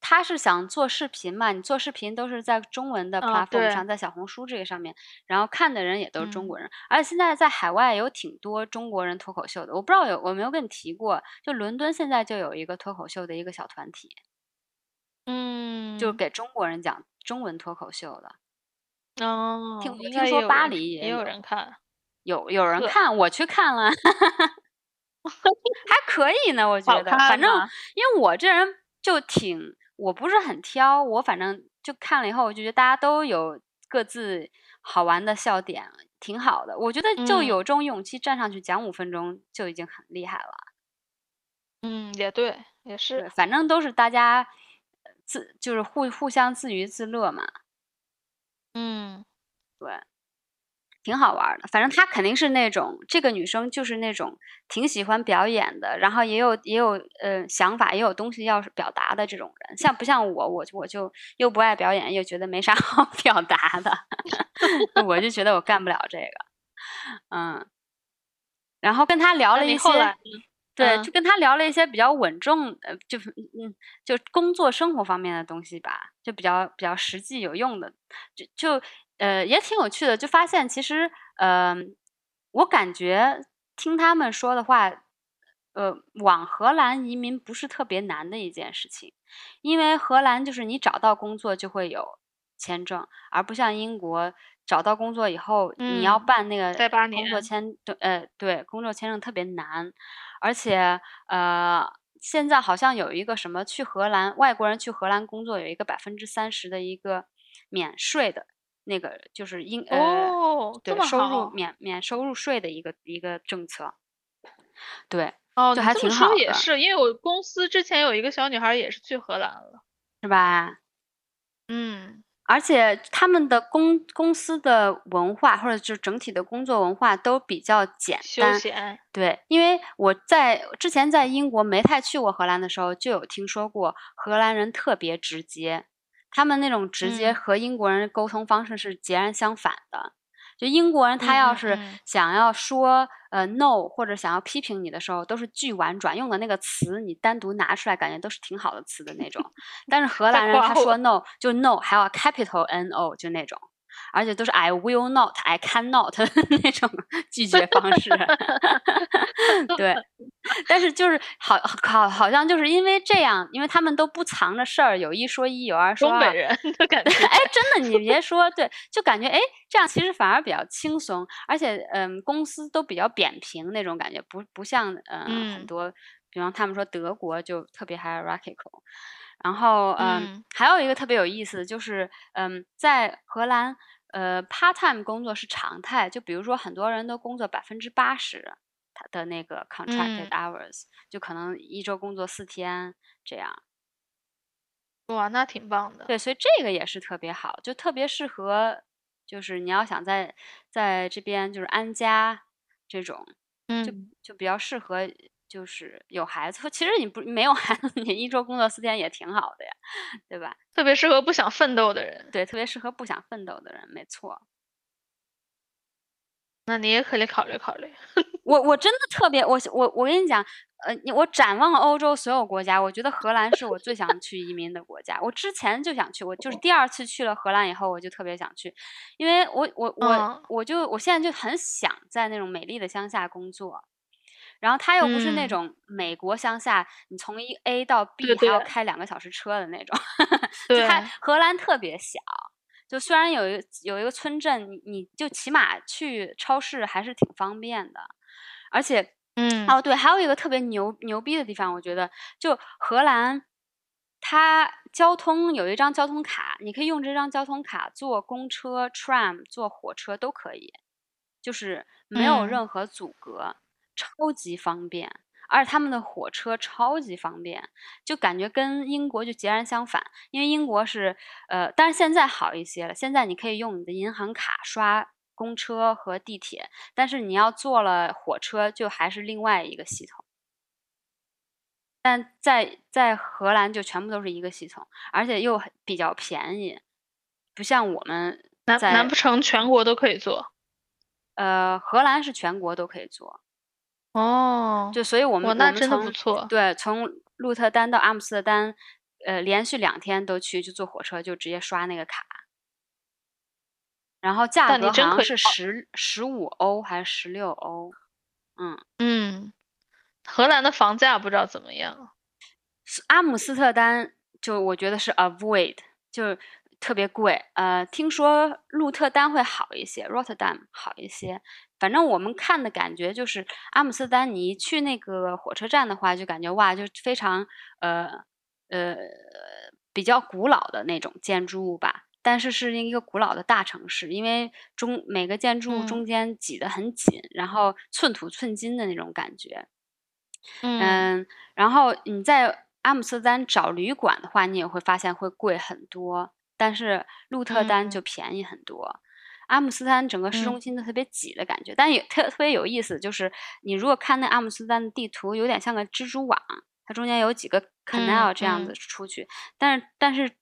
他是想做视频嘛，你做视频都是在中文的嗯 platform 对上，在小红书这个上面，然后看的人也都是中嗯国人，而且现在在海外有挺多中国人脱口秀的，我不知道有我没有跟你提过，就伦敦现在就有一个脱口秀的一个小团体，嗯，就是给中国人讲中文脱口秀的。哦，听听说巴黎也有也有人看。有有人看，我去看了，还可以呢，我觉得。反正因为我这人就挺，我不是很挑，我反正就看了以后，我就觉得大家都有各自好玩的笑点，挺好的。我觉得就嗯有这种勇气站上去讲五分钟就已经很厉害了。嗯，也对，也，是。反正都是大家呃自就是互互相自娱自乐嘛。嗯对，挺好玩儿的。反正她肯定是那种，这个女生就是那种挺喜欢表演的，然后也有也有呃想法，也有东西要表达的这种人。像不像我，我我就又不爱表演，又觉得没啥 好表达的，我就觉得我干不了这个。嗯，然后跟她聊了一些对，嗯就跟他聊了一些比较稳重，呃，就是嗯，就工作生活方面的东西吧，就比较比较实际有用的，就就呃也挺有趣的，就发现其实呃，我感觉听他们说的话，呃，往荷兰移民不是特别难的一件事情，因为荷兰就是你找到工作就会有签证，而不像英国找到工作以后，你要嗯办那个工作签，对，呃，对，工作签证特别难，而且呃，现在好像有一个什么去荷兰外国人去荷兰工作有一个百分之三十的一个免税的那个，就是英呃哦，对收入免免收入税的一个一个政策，对，哦，就还挺好的也是，因为我公司之前有一个小女孩也是去荷兰了。是吧？嗯而且他们的公公司的文化或者就整体的工作文化都比较简休单，闲。对，因为我在之前在英国没太去过荷兰的时候，就有听说过荷兰人特别直接，他们那种直接嗯和英国人沟通方式是截然相反的。就英国人他要是嗯想要说呃 no 或者想要批评你的时候，都是巨婉转，用的那个词你单独拿出来，感觉都是挺好的词的那种。但是荷兰人 他说 no 就 no，还要 capital N O 就那种。而且都是 I will not, I cannot 那种拒绝方式，对。但是就是好好好像就是因为这样，因为他们都不藏着事儿，有一说一，有二说二。东北人的感 觉。哎，真的，你别说，对，就感觉哎，这样其实反而比较轻松，而且嗯，公司都比较扁平那种感觉，不不像嗯很嗯多，比方他们说德国就特别 hierarchical。然后嗯嗯，还有一个特别有意思的就是嗯，在荷兰呃 part time 工作是常态，就比如说很多人都工作百分之八十他的那个 contracted 嗯 hours，就可能一周工作四天这样。哇，那挺棒的。对，所以这个也是特别好，就特别适合，就是你要想在在这边就是安家这种，嗯就嗯，就比较适合，就是有孩子。其实你不没有孩子，你一周工作四天也挺好的呀，对吧？特别适合不想奋斗的人。对，特别适合不想奋斗的人，没错。那你也可以考虑考虑。我我真的特别，我我我跟你讲，呃，你我展望欧洲所有国家，我觉得荷兰是我最想去移民的国家。我之前就想去，我就是第二次去了荷兰以后，我就特别想去，因为我我我、嗯我就我现在就很想在那种美丽的乡下工作。然后它又不是那嗯。种美国乡下，你从一 A 到 B 还要开两个小时车的那种，就对，它荷兰特别小，就虽然有一有一个村镇，你你就起码去超市还是挺方便的，而且嗯。哦对，还有一个特别牛牛逼的地方，我觉得就荷兰，它交通有一张交通卡，你可以用这张交通卡坐公车、tram、坐火车都可以，就是没有嗯。任何阻隔，超级方便。而且他们的火车超级方便，就感觉跟英国就截然相反。因为英国是，呃，但是现在好一些了，现在你可以用你的银行卡刷公车和地铁，但是你要坐了火车，就还是另外一个系统。但在在荷兰就全部都是一个系统，而且又比较便宜，不像我们在难难不成全国都可以做？呃荷兰是全国都可以坐，哦，就所以我们，那我们真的不从错。对，从鹿特丹到阿姆斯特丹，呃，连续两天都去，就坐火车就直接刷那个卡，然后价格好像是十十五欧还是十六欧，嗯，嗯，荷兰的房价不知道怎么样。阿姆斯特丹就我觉得是 avoid，就特别贵。呃，听说鹿特丹会好一些，Rotterdam 好一些。反正我们看的感觉就是阿姆斯特丹，你一去那个火车站的话，就感觉哇，就非常呃呃比较古老的那种建筑物吧。但是是一个古老的大城市，因为中每个建筑物中间挤得很紧，然后寸土寸金的那种感觉。嗯，然后你在阿姆斯特丹找旅馆的话，你也会发现会贵很多，但是鹿特丹就便宜很多。阿姆斯特丹整个市中心都特别挤的感觉，但也特特别有意思，就是你如果看那阿姆斯特丹的地图，有点像个蜘蛛网，它中间有几个 canal 这样子出去，但是但是。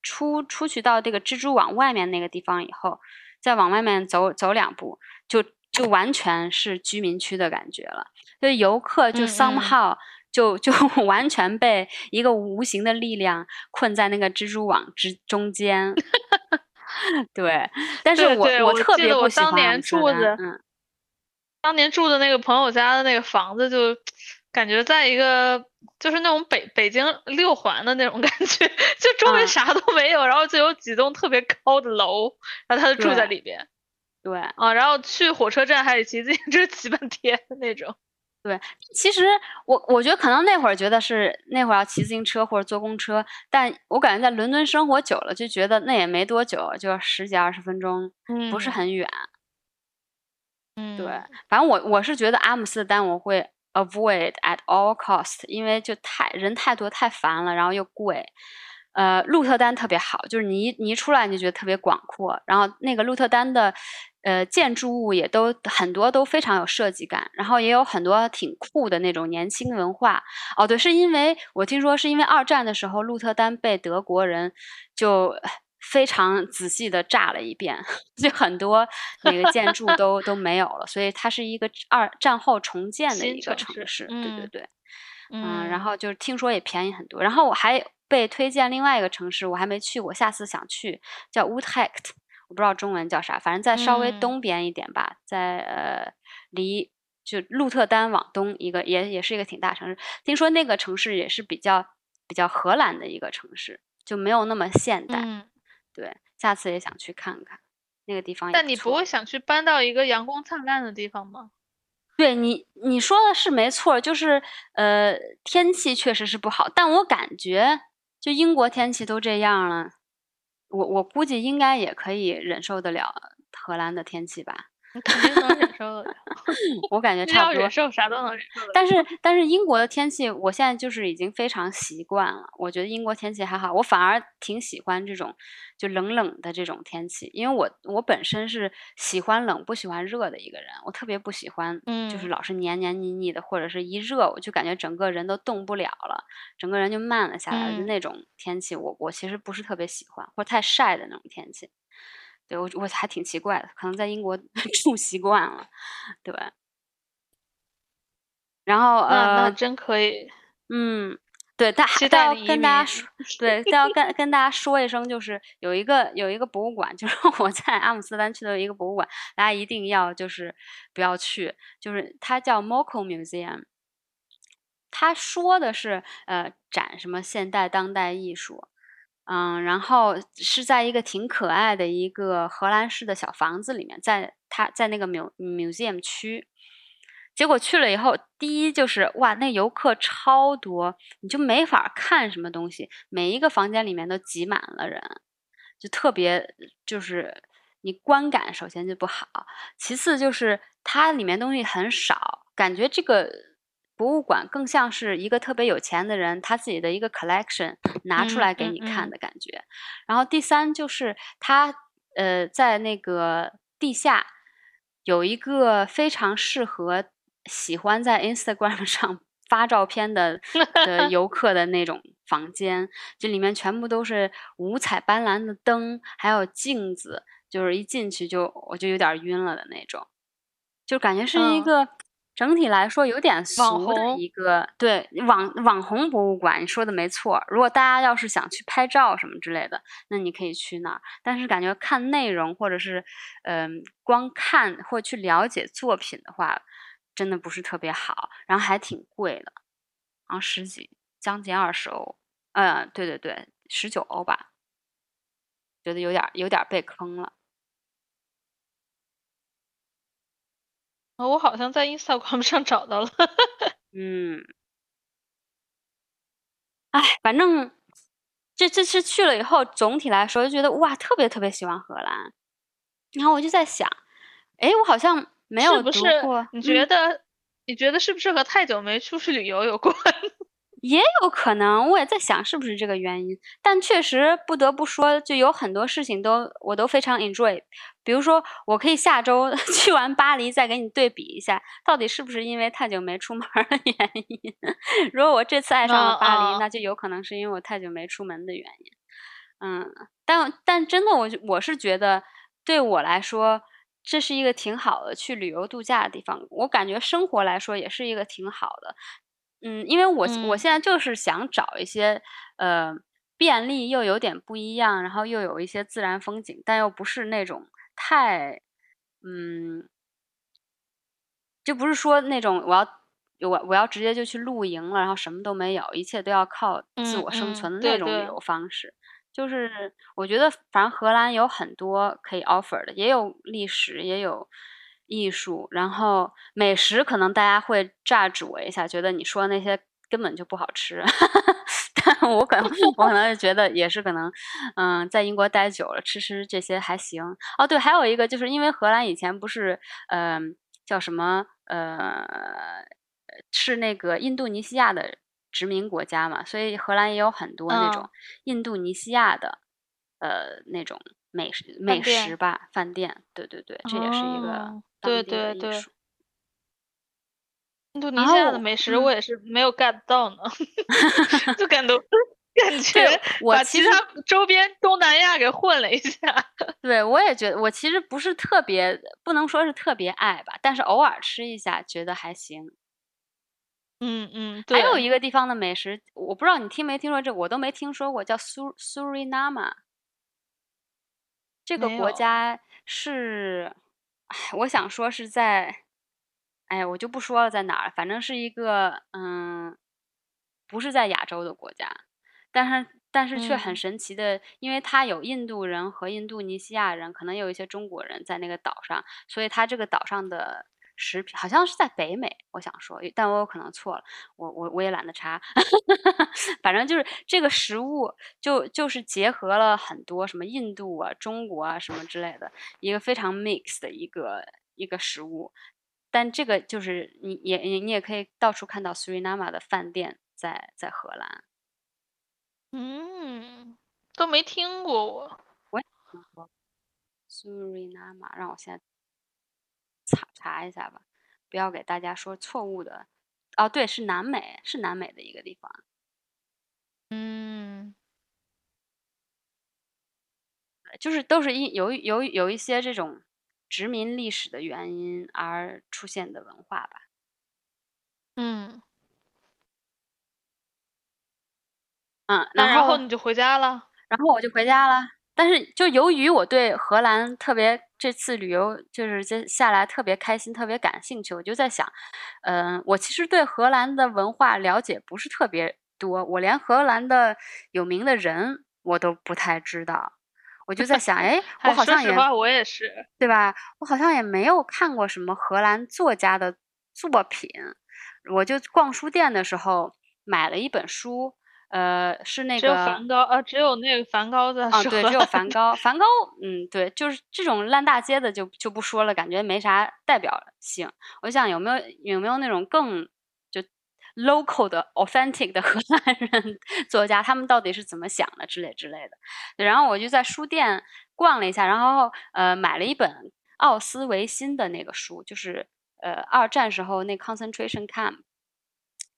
出出去到这个蜘蛛网外面那个地方以后，再往外面走走两步，就就完全是居民区的感觉了。就游客就 somehow 就就 完全被一个无形的力量困在那个蜘蛛网之中间。对，但是我我特别不喜欢。当年住的，嗯，当年住的那个朋友家的那个房子就。感觉在一个就是那种北北京六环的那种 感觉，就周围啥都没有，然后就有几栋特别高的楼，然后他就住在里边。对啊，然后去火车站还得骑自行车骑半天那种。对，其实我我觉得可能那会儿觉得是那会儿要骑自行车或者坐公车，但我感觉在伦敦生活久了，就觉得那也没多久，就十几二十分钟，不是很远。嗯，对，反正我我是觉得阿姆斯特丹我会。Avoid at all cost，因为就太人太多太烦了，然后又贵。呃，鹿特丹特别好，就是你一你一出来你就觉得特别广阔。然后那个鹿特丹的呃建筑物也都很多都非常有设计感，然后也有很多挺酷的那种年轻文化。哦，对，是因为我听说是因为二战的时候鹿特丹被德国人就。非常仔细的炸了一遍，就很多那个建筑都都没有了，所以它是一个二战后重建的一个城市。对对对，嗯，然后就是听说也便宜很多。然后我还被推荐另外一个城市，我还没去过，下次想去，叫 Woodhect，我不知道中文叫啥，反正在稍微东边一点吧，在呃离就鹿特丹往东一个，也也是一个挺大城市。听说那个城市也是比较比较荷兰的一个城市，就没有那么现代。对，下次也想去看看那个地方。但你不会想去搬到一个阳光灿烂的地方吗？对你，你说的是没错，就是呃，天气确实是不好。但我感觉，就英国天气都这样了，我我估计应该也可以忍受得了荷兰的天气吧。肯定能忍受的，我感觉差不多。忍受啥都能忍受。但是但是英国的天气，我现在就是已经非常习惯了。我觉得英国天气还好，我反而挺喜欢这种就冷冷的这种天气，因为我我本身是喜欢冷不喜欢热的一个人，我特别不喜欢就是老是黏黏腻腻的，或者是一热我就感觉整个人都动不了了，整个人就慢了下来的那种天气，我我其实不是特别喜欢，或者太晒的那种天气。对我我还挺奇怪的，可能在英国 住习惯了，对。然后呃，那真可以，嗯，对，但还要跟大家说，对，要跟跟大家说一声，就是有一个有一个博物馆，就是我在阿姆斯特丹去的一个博物馆，大家一定要就是不要去，就是它叫 Moco Museum，它说的是呃展什么现代当代艺术。嗯，然后是在一个挺可爱的一个荷兰式的小房子里面，在它在那个 mu museum 区，结果去了以后，第一就是哇，那游客超多，你就没法看什么东西，每一个房间里面都挤满了人，就特别就是你观感首先就不好，其次就是它里面东西很少，感觉这个。博物馆更像是一个特别有钱的人他自己的一个 collection 拿出来给你看的感觉。然后第三就是他呃在那个地下有一个非常适合喜欢在 Instagram 上发照片的的游 客的那种房间，这里面全部都是五彩斑斓的灯，还有镜子，就是一进去就我就有点晕了的那种，就感觉是一个。整体来说有点俗的一个对网网红博物馆，你说的没错。如果大家要是想去拍照什么之类的，那你可以去那儿。但是感觉看内容或者是嗯光看或去了解作品的话，真的不是特别好，然后还挺贵的，然后十几将近二十欧。嗯，对对对，十九欧吧，觉得有点有点被坑了。我好像在 Instagram 上 找到了。嗯，哎，反正这这次去了以后，总体来说就觉得哇，特别特别喜欢荷兰。然后我就在想，哎，我好像没有读过。你觉得？你觉得是不是和太久没出去旅游有关？也有可能，我也在想是不是这个原因。但确实不得不说，就有很多事情都我都非常 enjoy。比如说，我可以下周 去完巴黎，再给你对比一下，到底是不是因为太久没出门的原因。如果我这次爱上了巴黎，那就有可能是因为我太久没出门的原因。嗯，但但真的，我我是觉得对我来说。这是一个挺好的去旅游度假的地方，我感觉生活来说也是一个挺好的。嗯，因为我我现在就是想找一些呃便利又有点不一样，然后又有一些自然风景，但又不是那种太嗯，就不是说那种我要我我要直接就去露营了，然后什么都没有，一切都要靠自我生存的那种旅游方式。就是我觉得，反正荷兰有很多可以 offer 的，也有历史，也有艺术，然后美食可能大家会榨煮我一下，觉得你说的那些根本就不好吃。但我可能我可能是觉得也是可能，嗯，在英国待久了，吃吃这些还行。哦，对，还有一个就是因为荷兰以前不是，嗯，叫什么，呃，是那个印度尼西亚的。殖民国家嘛，所以荷兰也有很多那种印度尼西亚的，呃，那种美食美食吧，饭店。对对对，这也是一个对对对。印度尼西亚的美食我也是没有 get 到呢，就感 觉感觉把其他周边东南亚给混了一下。对，我也觉得我其实不是特别，不能说是特别爱吧，但是偶尔吃一下觉得还行。嗯嗯，还有一个地方的美食，我不知道你听没听说这，我都没听说过，叫苏苏瑞纳玛。这个国家是，我想说是在，哎呀，我就不说了在哪儿，反正是一个嗯，不是在亚洲的国家，但是但是却很神奇的，因为它有印度人和印度尼西亚人，可能有一些中国人在那个岛上，所以它这个岛上的。食品好像是在北美，我想说，但我有可能错了，我我我也懒得查，反正就是这个食物就就是结合了很多什么印度啊、中国啊什么之类的，一个非常 mix 的一个一个食物，但这个就是你也你你也可以到处看到 Suriname 的饭店在在荷兰，嗯，都没听过我，我也听说 Suriname，让我现在。查查一下吧，不要给大家说错误的。哦，对，是南美，是南美的一个地方。嗯，就是都是一有有有一些这种殖民历史的原因而出现的文化吧。嗯，嗯，然后你就回家了，然后我就回家了。但是就由于我对荷兰特别这次旅游就是接下来特别开心，特别感兴趣，我就在想，嗯，我其实对荷兰的文化了解不是特别多，我连荷兰的有名的人我都不太知道，我就在想，哎，我好像也，我也是，对吧？我好像也没有看过什么荷兰作家的作品，我就逛书店的时候买了一本书。呃，是那个只有梵高啊，只有那个梵高的啊，对，只有梵高，梵高，嗯，对，就是这种烂大街的就就不说了，感觉没啥代表性。我想有没有有没有那种更就 local 的 authentic 的 荷兰人作家，他们到底是怎么想的之类之类的。然后我就在书店逛了一下，然后呃买了一本奥斯维辛的那个书，就是呃二战时候那 concentration camp。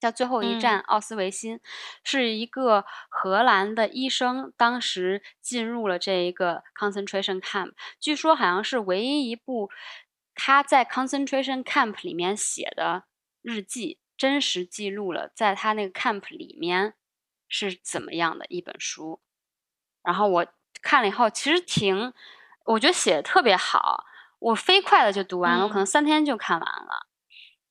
叫最后一站，奥斯维辛，是一个荷兰的医生，当时进入了这一个 concentration camp，据说好像是唯一一部他在 concentration camp 里面写的日记，真实记录了在他那个 camp 里面是怎么样的一本书。然后我看了以后，其实挺，我觉得写的特别好，我飞快的就读完了，我可能三天就看完了。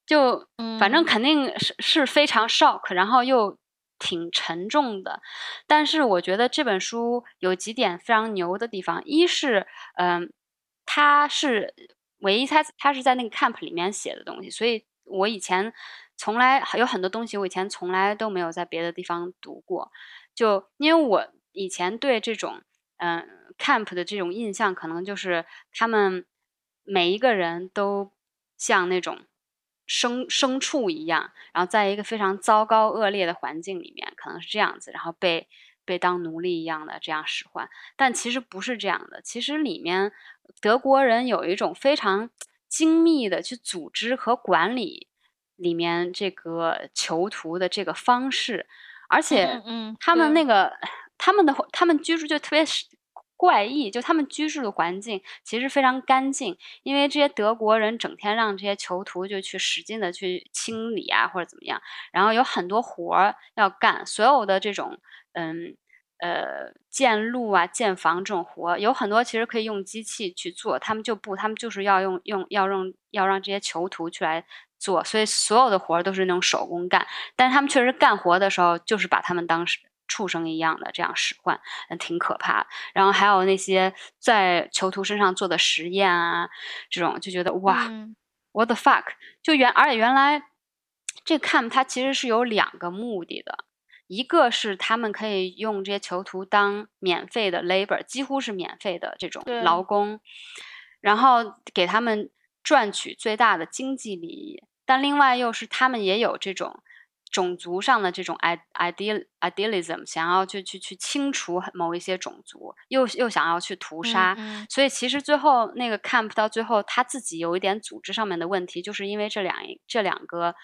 就反正肯定是是非常 shock，然后又挺沉重的。但是我觉得这本书有几点非常牛的地方，一是，嗯，它是唯一他他是在那个 camp 里面写的东西，所以我以前从来有很多东西我以前从来都没有在别的地方读过，就因为我以前对这种嗯 camp 的这种印象，可能就是他们每一个人都像那种。牲牲畜一样，然后在一个非常糟糕恶劣的环境里面，可能是这样子，然后被被当奴隶一样的这样使唤。但其实不是这样的，其实里面德国人有一种非常精密的去组织和管理里面这个囚徒的这个方式，而且他们那个他们的他们居住就特别是。怪异，就他们居住的环境其实非常干净，因为这些德国人整天让这些囚徒就去使劲的去清理啊，或者怎么样，然后有很多活儿要干，所有的这种嗯呃建路啊、建房这种活，有很多其实可以用机器去做，他们就不，他们就是要用用要用要让这些囚徒去来做，所以所有的活儿都是那种手工干，但是他们确实干活的时候，就是把他们当时。畜生一样的这样使唤，嗯，挺可怕的。然后还有那些在囚徒身上做的实验啊，这种就觉得哇，what the fuck！就原而且原来这 camp 它其实是有两个目的的，一个是他们可以用这些囚徒当免费的 labor，几乎是免费的这种劳工，然后给他们赚取最大的经济利益。但另外又是他们也有这种。种族上的这种 ideal idealism，想要去去去清除某一些种族，又又想要去屠杀，所以其实最后那个 camp 到最后他自己有一点组织上面的问题，就是因为这两这两个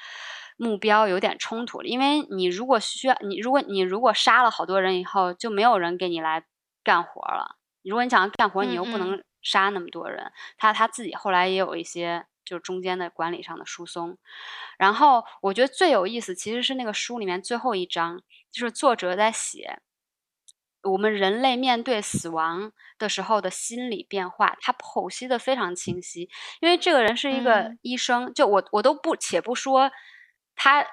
目标有点冲突了。因为你如果需要你如果你如果杀了好多人以后，就没有人给你来干活了。如果你想要干活，你又不能杀那么多人。他他自己后来也有一些。就是中间的管理上的疏松，然后我觉得最有意思其实是那个书里面最后一章，就是作者在写我们人类面对死亡的时候的心理变化，他剖析的非常清晰。因为这个人是一个医生，就我我都不且不说他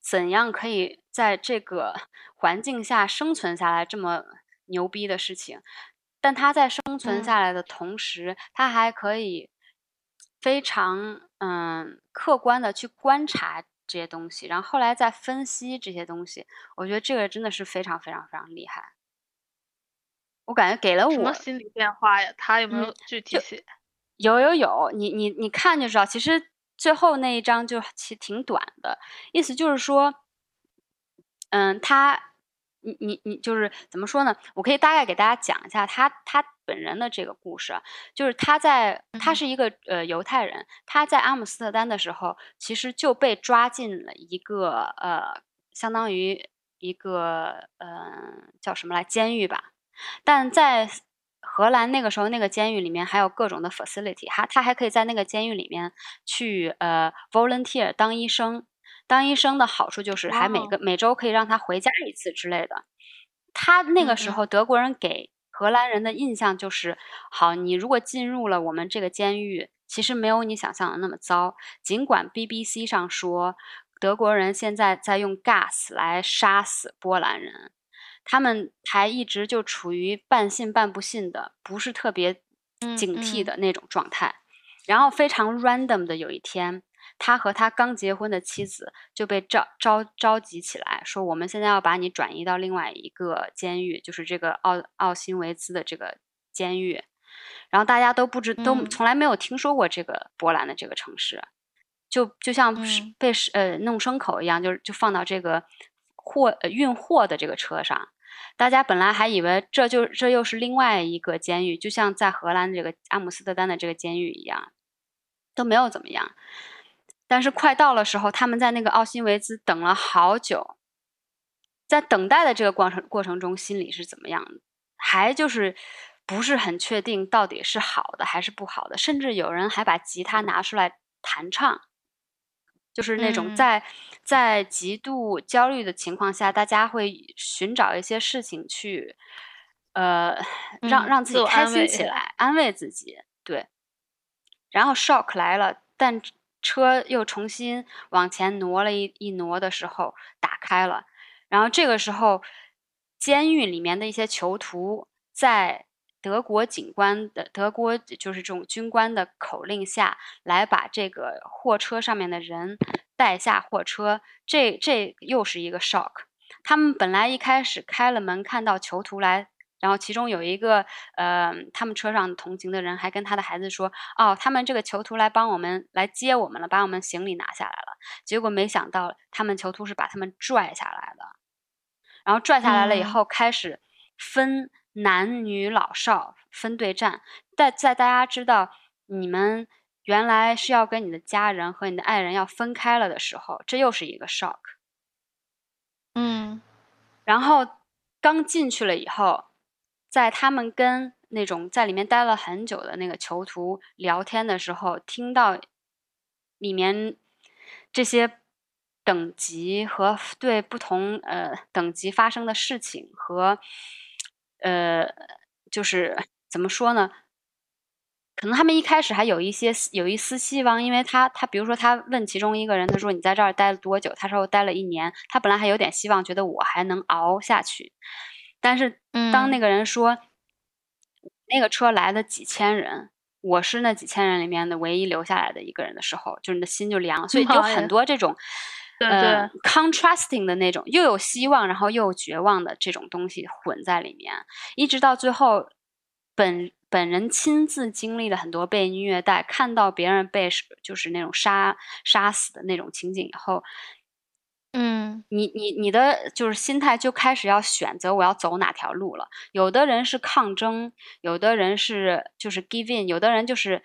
怎样可以在这个环境下生存下来这么牛逼的事情，但他在生存下来的同时，他还可以。非常嗯客观的去观察这些东西，然后后来再分析这些东西，我觉得这个真的是非常非常非常厉害。我感觉给了我什么心理变化呀？他有没有具体写？有有有，你你你看就知道。其实最后那一章就其实挺短的，意思就是说，嗯，他。你你你就是怎么说呢？我可以大概给大家讲一下他他本人的这个故事。就是他在他是一个呃犹太人，他在阿姆斯特丹的时候，其实就被抓进了一个呃相当于一个呃叫什么来监狱吧。但在荷兰那个时候，那个监狱里面还有各种的 facility，他他还可以在那个监狱里面去呃 volunteer 当医生。当医生的好处就是还每个每周可以让他回家一次之类的。他那个时候德国人给荷兰人的印象就是：好，你如果进入了我们这个监狱，其实没有你想象的那么糟。尽管 BBC 上说德国人现在在用 gas 来杀死波兰人，他们还一直就处于半信半不信的，不是特别警惕的那种状态。然后非常 random 的有一天。他和他刚结婚的妻子就被召召召集起来，说：“我们现在要把你转移到另外一个监狱，就是这个奥奥辛维兹的这个监狱。”然后大家都不知，都从来没有听说过这个波兰的这个城市，就就像被呃弄牲口一样，就就放到这个货呃运货的这个车上。大家本来还以为这就这又是另外一个监狱，就像在荷兰这个阿姆斯特丹的这个监狱一样，都没有怎么样。但是快到了时候，他们在那个奥辛维兹等了好久，在等待的这个过程过程中，心里是怎么样的？还就是不是很确定到底是好的还是不好的，甚至有人还把吉他拿出来弹唱，就是那种在在极度焦虑的情况下，大家会寻找一些事情去，呃，让让自己开心起来，安慰自己。对，然后 shock 来了，但。车又重新往前挪了一一挪的时候，打开了，然后这个时候，监狱里面的一些囚徒在德国警官的德国就是这种军官的口令下来，把这个货车上面的人带下货车。这这又是一个 shock。他们本来一开始开了门，看到囚徒来。然后其中有一个，呃，他们车上同行的人还跟他的孩子说：“哦，他们这个囚徒来帮我们来接我们了，把我们行李拿下来了。”结果没想到，他们囚徒是把他们拽下来的。然后拽下来了以后，开始分男女老少分对战。在在大家知道你们原来是要跟你的家人和你的爱人要分开了的时候，这又是一个 shock。嗯，然后刚进去了以后。在他们跟那种在里面待了很久的那个囚徒聊天的时候，听到里面这些等级和对不同呃等级发生的事情和呃，就是怎么说呢？可能他们一开始还有一些有一丝希望，因为他他比如说他问其中一个人，他说你在这儿待了多久？他说我待了一年。他本来还有点希望，觉得我还能熬下去。但是当那个人说，那个车来了几千人，我是那几千人里面的唯一留下来的一个人的时候，就是你的心就凉了。所以有很 多这种，呃，contrasting 的那种，又有希望，然后又有绝望的这种东西混在里面，一直到最后，本本人亲自经历了很多被虐待，看到别人被就是那种杀杀死的那种情景以后。嗯，你你你的就是心态就开始要选择我要走哪条路了。有的人是抗争，有的人是就是 give in，有的人就是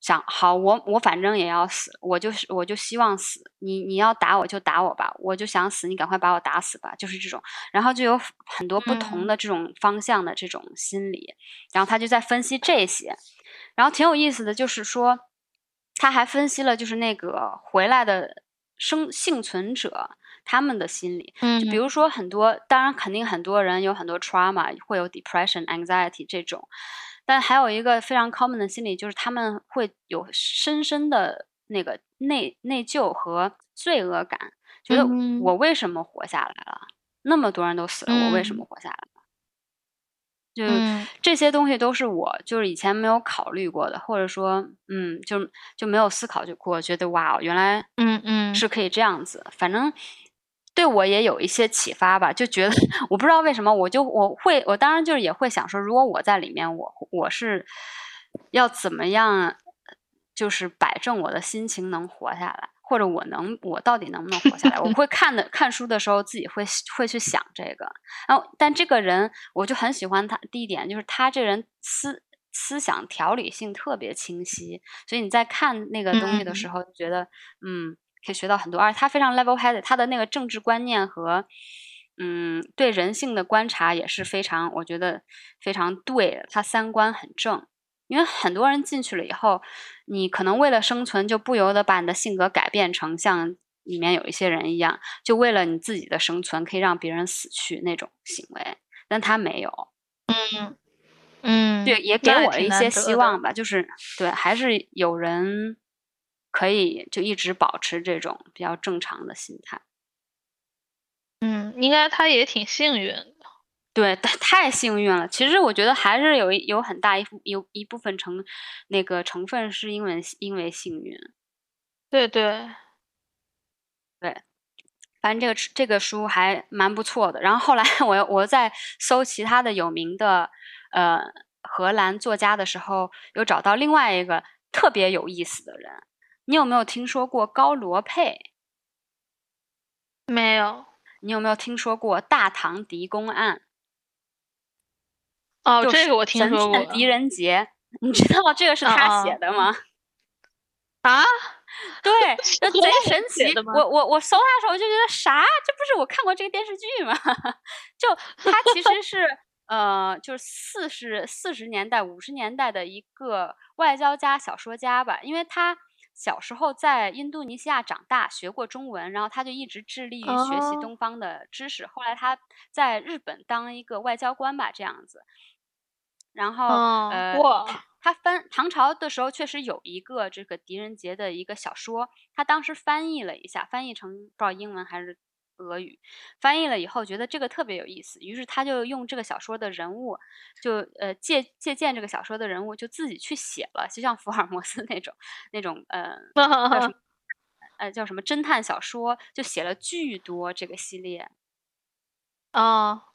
想好我我反正也要死，我就是我就希望死。你你要打我就打我吧，我就想死，你赶快把我打死吧，就是这种。然后就有很多不同的这种方向的这种心理，然后他就在分析这些，然后挺有意思的就是说，他还分析了就是那个回来的。生幸存者他们的心理，就比如说很多，当然肯定很多人有很多 trauma，会有 depression、anxiety 这种，但还有一个非常 common 的心理，就是他们会有深深的那个内内疚和罪恶感，觉得我为什么活下来了？那么多人都死了，我为什么活下来？就这些东西都是我就是以前没有考虑过的，或者说，嗯，就就没有思考就过，觉得哇，原来，嗯嗯，是可以这样子。反正对我也有一些启发吧，就觉得 我不知道为什么，我就我会，我当然就是也会想说，如果我在里面，我我是要怎么样，就是摆正我的心情，能活下来。或者我能，我到底能不能活下来？我 会看的，看书的时候自己会会去想这个。然后，但这个人我就很喜欢他。第一点就是他这人思思想条理性特别清晰，所以你在看那个东西的时候，觉得嗯可以学到很多。而且他非常 level headed，他的那个政治观念和嗯对人性的观察也是非常，我觉得非常对的。他三观很正。因为很多人进去了以后，你可能为了生存，就不由得把你的性格改变成像里面有一些人一样，就为了你自己的生存，可以让别人死去那种行为。但他没有，嗯嗯，对，也给我一些希望吧。就是对，还是有人可以就一直保持这种比较正常的心态。嗯，应该他也挺幸运。对，太幸运了。其实我觉得还是有有很大一有一部分成那个成分是因为因为幸运。对对对，反正这个这个书还蛮不错的。然后后来 我我在搜其他的有名的呃荷兰作家的时候，又找到另外一个特别有意思的人。你有没有听说过高罗佩？没有。你有没有听说过大唐狄公案？哦，这个我听说过。狄仁杰，你知道这个是他写的吗？啊？对，这贼神奇。我我我搜他的时候，我就觉得啥？这不是我看过这个电视剧吗？就他其实是呃，就是四十四十年代、五十年代的一个外交家、小说家吧。因为他小时候在印度尼西亚长大，学过中文，然后他就一直致力于学习东方的知识。后来他在日本当一个外交官吧，这样子。然后，呃，他翻唐朝的时候，确实有一个这个狄仁杰的一个小说，他当时翻译了一下，翻译成不知道英文还是俄语，翻译了以后觉得这个特别有意思，于是他就用这个小说的人物，就呃借借鉴这个小说的人物，就自己去写了，就像福尔摩斯那种那种呃 叫什么呃叫什么侦探小说，就写了巨多这个系列。啊，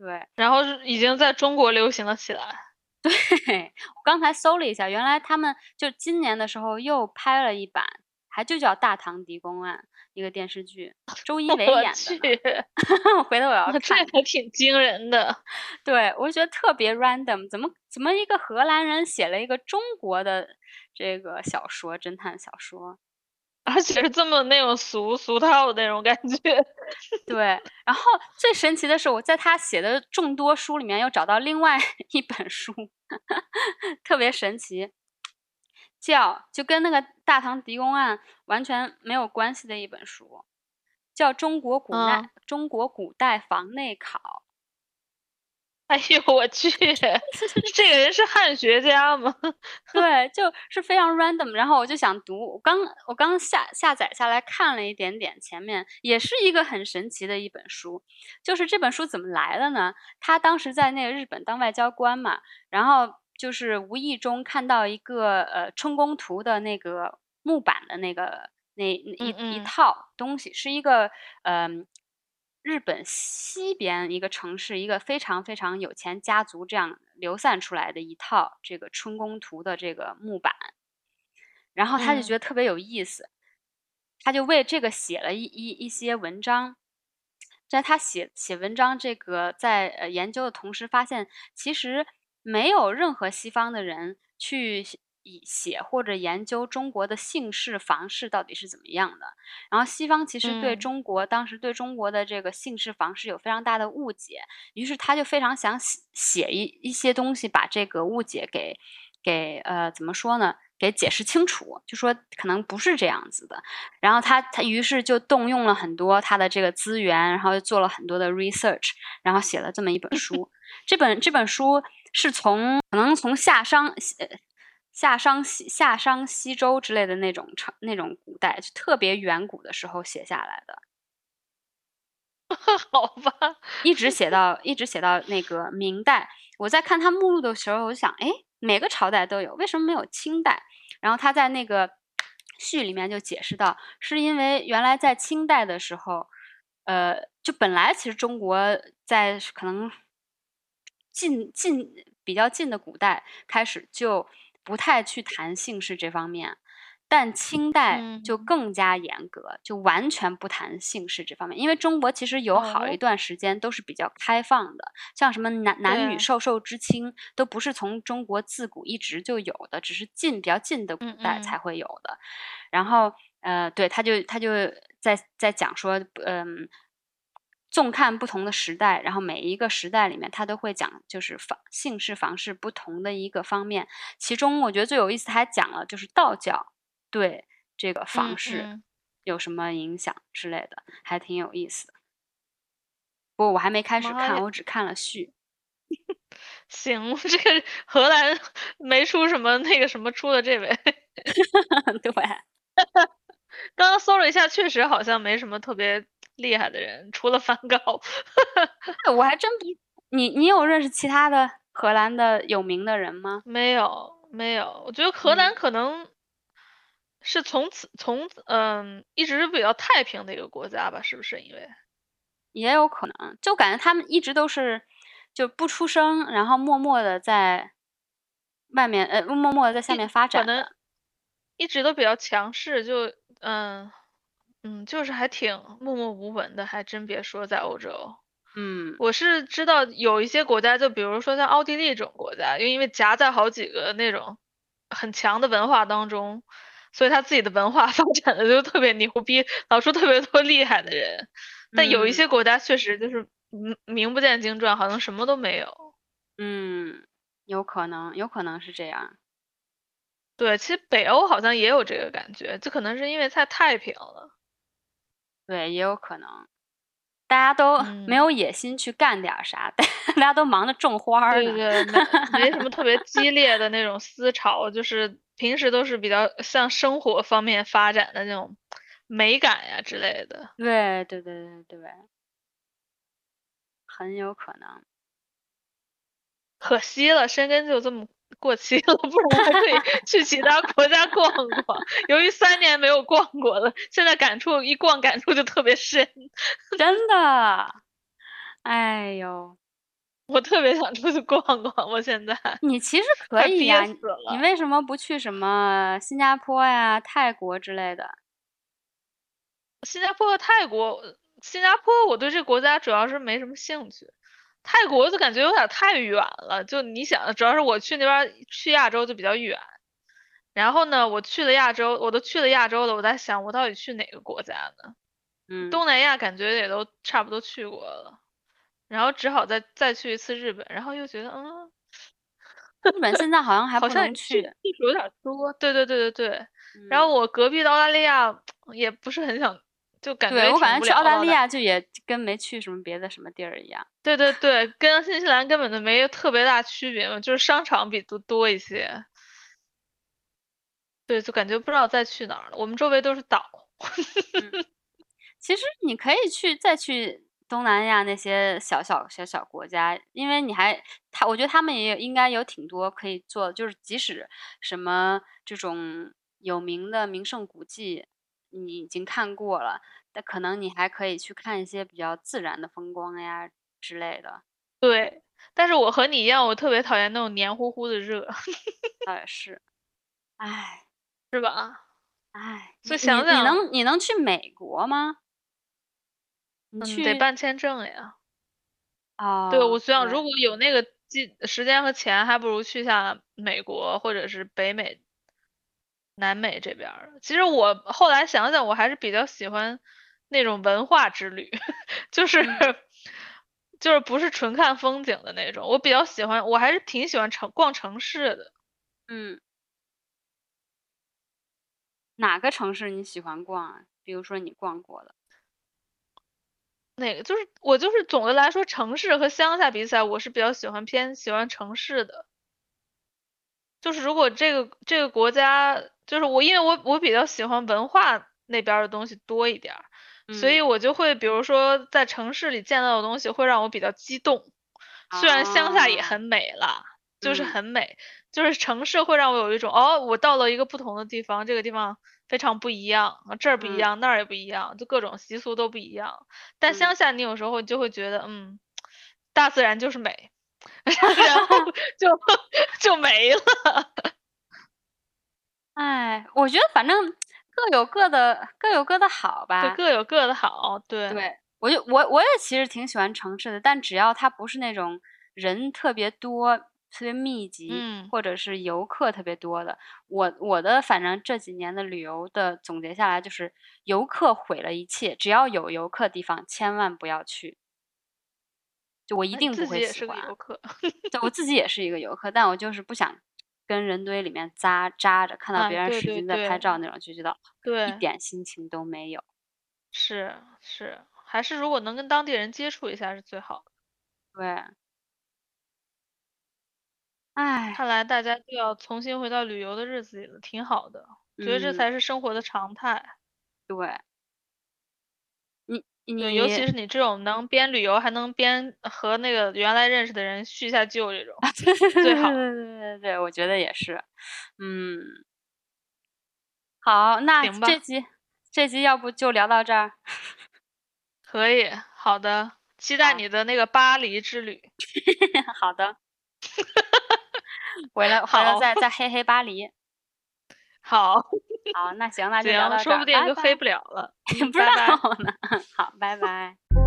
对，然后是已经在中国流行了起来。对我刚才搜了一下，原来他们就今年的时候又拍了一版，还就叫《大唐狄公案》一个电视剧，周一围 我演去，的。回头我要这看。还挺惊人的。对，我觉得特别 random，怎么怎么一个荷兰人写了一个中国的这个小说，侦探小说。而且是这么那种俗俗套的那种感觉。对，然后最神奇的是，我在他写的众多书里面又找到另外一本书，特别神奇，叫就跟那个《大唐狄公案》完全没有关系的一本书，叫《中国古代、嗯中国古代房内考》。哎呦我去，这个人是汉学家吗？对，就是非常 random。然后我就想读，我刚我刚下下载下来看了一点点，前面也是一个很神奇的一本书。就是这本书怎么来的呢？他当时在那个日本当外交官嘛，然后就是无意中看到一个呃春宫图的那个木板的那个那那一一套东西，是一个嗯。日本西边一个城市，一个非常非常有钱家族这样流散出来的一套这个春宫图的这个木板，然后他就嗯觉得特别有意思，他就为这个写了一一一些文章。在他写写文章这个在呃研究的同时，发现其实没有任何西方的人去写以写或者研究中国的姓氏房氏到底是怎么样的。然后西方其实对嗯中国、当时对中国的这个姓氏房氏有非常大的误解，于是他就非常想写写一一些东西，把这个误解给给呃怎么说呢？给解释清楚，就说可能不是这样子的。然后他他于是就动用了很多他的这个资源，然后又做了很多的 research，然后写了这么一本书。这本这本书是从可能从夏商呃夏商西夏商西周之类的那种城那种古代，就特别远古的时候写下来的，好吧，一直写到一直写到那个明代。我在看他目录的时候，我就想，哎，每个朝代都有，为什么没有清代？然后他在那个 序里面就解释到，是因为原来在清代的时候，呃，就本来其实中国在可能近近比较近的古代开始就不太去谈姓氏这方面，但清代就嗯更加严格，就完全不谈姓氏这方面，因为中国其实有好一哦段时间都是比较开放的，像什么男男女授受之亲都不是从中国自古一直就有的，只是近比较近的古代才会有的。然后呃，对，他就他就在在讲说，嗯。纵看不同的时代，然后每一个时代里面，他都会讲就是房姓氏房氏不同的一个方面。其中我觉得最有意思，还讲了就是道教对这个房嗯氏嗯有什么影响之类的，还挺有意思的。不过我还没开始看，我只看了序。行，这个荷兰没出什么那个什么出的这位，对，刚刚搜了一下，确实好像没什么特别厉害的人，除了梵高。我还真不，你你有认识其他的荷兰的有名的人吗？没有，没有，我觉得荷兰嗯可能是从此从嗯一直是比较太平的一个国家吧，是不是？因为也有可能，就感觉他们一直都是就不出声，然后默默的在外面呃默默的在下面发展可能展。一直都比较强势，就嗯嗯，就是还挺默默无闻的，还真别说，在欧洲。嗯我是知道有一些国家，就比如说像奥地利这种国家，因为因为夹在好几个那种很强的文化当中，所以他自己的文化 发展的就特别牛逼，老出特别多厉害的人。但有一嗯些国家确实就是名名不见经传，好像什么都没有。嗯，有可能，有可能是这样。对，其实北欧好像也有这个感觉，这可能是因为太太平了。对，也有可能，大家都没嗯有野心去干点儿啥，大家都忙着种花儿呢。对对，没没什么特别激烈的那种思潮，就是平时都是比较向生活方面发展的那种美感呀之类的。对对对对对，很有可能。可惜了，深根就这么过期了，不然还可以 去其他国家逛逛。由于三年没有逛过了，现在感触一逛感触就特别深，真的。哎呦，我特别想出去逛逛。我现在你其实 可以呀，你为什么不去什么新加坡呀、泰国之类的？新加坡和泰国，新加坡我对这国家主要是没什么兴趣。泰国就感觉有点太远了，就你想，主要是我去那边去亚洲就比较远。然后呢，我去了亚洲，我都去了亚洲了，我在想我到底去哪个国家呢？嗯，东南亚感觉也都差不多去过了，然后只好再再去一次日本，然后又觉得嗯，日本现在好像还不能去。有点多。对对对对对。嗯然后我隔壁的澳大利亚 也不是很想，就感觉对我挺无聊感觉去澳大利亚就也跟没去什么别的什么地儿一样。对对对，跟新西兰根本就没有特别大区别嘛，就是商场比多多一些。对，就感觉不知道再去哪儿了。我们周围都是岛。其实你可以去再去东南亚那些小小小小国家，因为你还他，我觉得他们也有应该有挺多可以做，就是即使什么这种有名的名胜古迹你已经看过了，但可能你还可以去看一些比较自然的风光呀之类的。对，但是我和你一样，我特别讨厌那种黏糊糊的热，倒 也是，唉是吧？唉，所以你你想想能你能去美国吗？你嗯，去得办签证呀。啊？对，我想对如果有那个机时间和钱，还不如去下美国或者是北美、南美这边儿。其实我后来想想，我还是比较喜欢那种文化之旅，就是嗯就是不是纯看风景的那种。我比较喜欢，我还是挺喜欢城逛城市的。嗯，哪个城市你喜欢逛啊？比如说你逛过的。那个就是我就是总的来说，城市和乡下比起来，我是比较喜欢偏喜欢城市的。就是如果这个这个国家，就是我因为我我比较喜欢文化那边的东西多一点儿，所嗯以我就会比如说在城市里见到的东西会让我比较激动。虽然乡下也啊很美啦，就是嗯很美，就是城市会让我有一种哦，我到了一个不同的地方，这个地方非常不一样，啊这儿不一嗯样，那儿也不一样，就各种习俗都不一样。但嗯乡下你有时候就会觉得，嗯，大自然就是美，然后就 就没了。哎，我觉得反正各有各的各有各的好对，吧。各有各的好，对，对，我就我我也其实挺喜欢城市的，但只要它不是那种人特别多、特别密集，嗯或者是游客特别多的，我我的反正这几年的旅游的总结下来就是，游客毁了一切，只要有游客地方，千万不要去。就我一定不自己也是个会喜欢。游客，对，我自己也是一个游客，但我就是不想跟人堆里面扎扎着，看到哎别人对对使劲在拍照那种，就觉得一，点心情都没有。是是，还是如果能跟当地人接触一下是最好的。对，唉，看来大家就要重新回到旅游的日子里了，挺好的，觉得这嗯才是生活的常态。对，你对，尤其是你这种能边旅游还能边和那个原来认识的人叙一下旧这种，最好。对对对对，我觉得也是，嗯，好，那行吧。这集这集要不就聊到这儿，可以，好的，期待你的那个巴黎之旅。好的，回来回来好再再。黑黑巴黎，好，好，那行，那就聊到行，这儿，说不定就拜拜黑不了了。嗯不知。道呢，好，拜拜。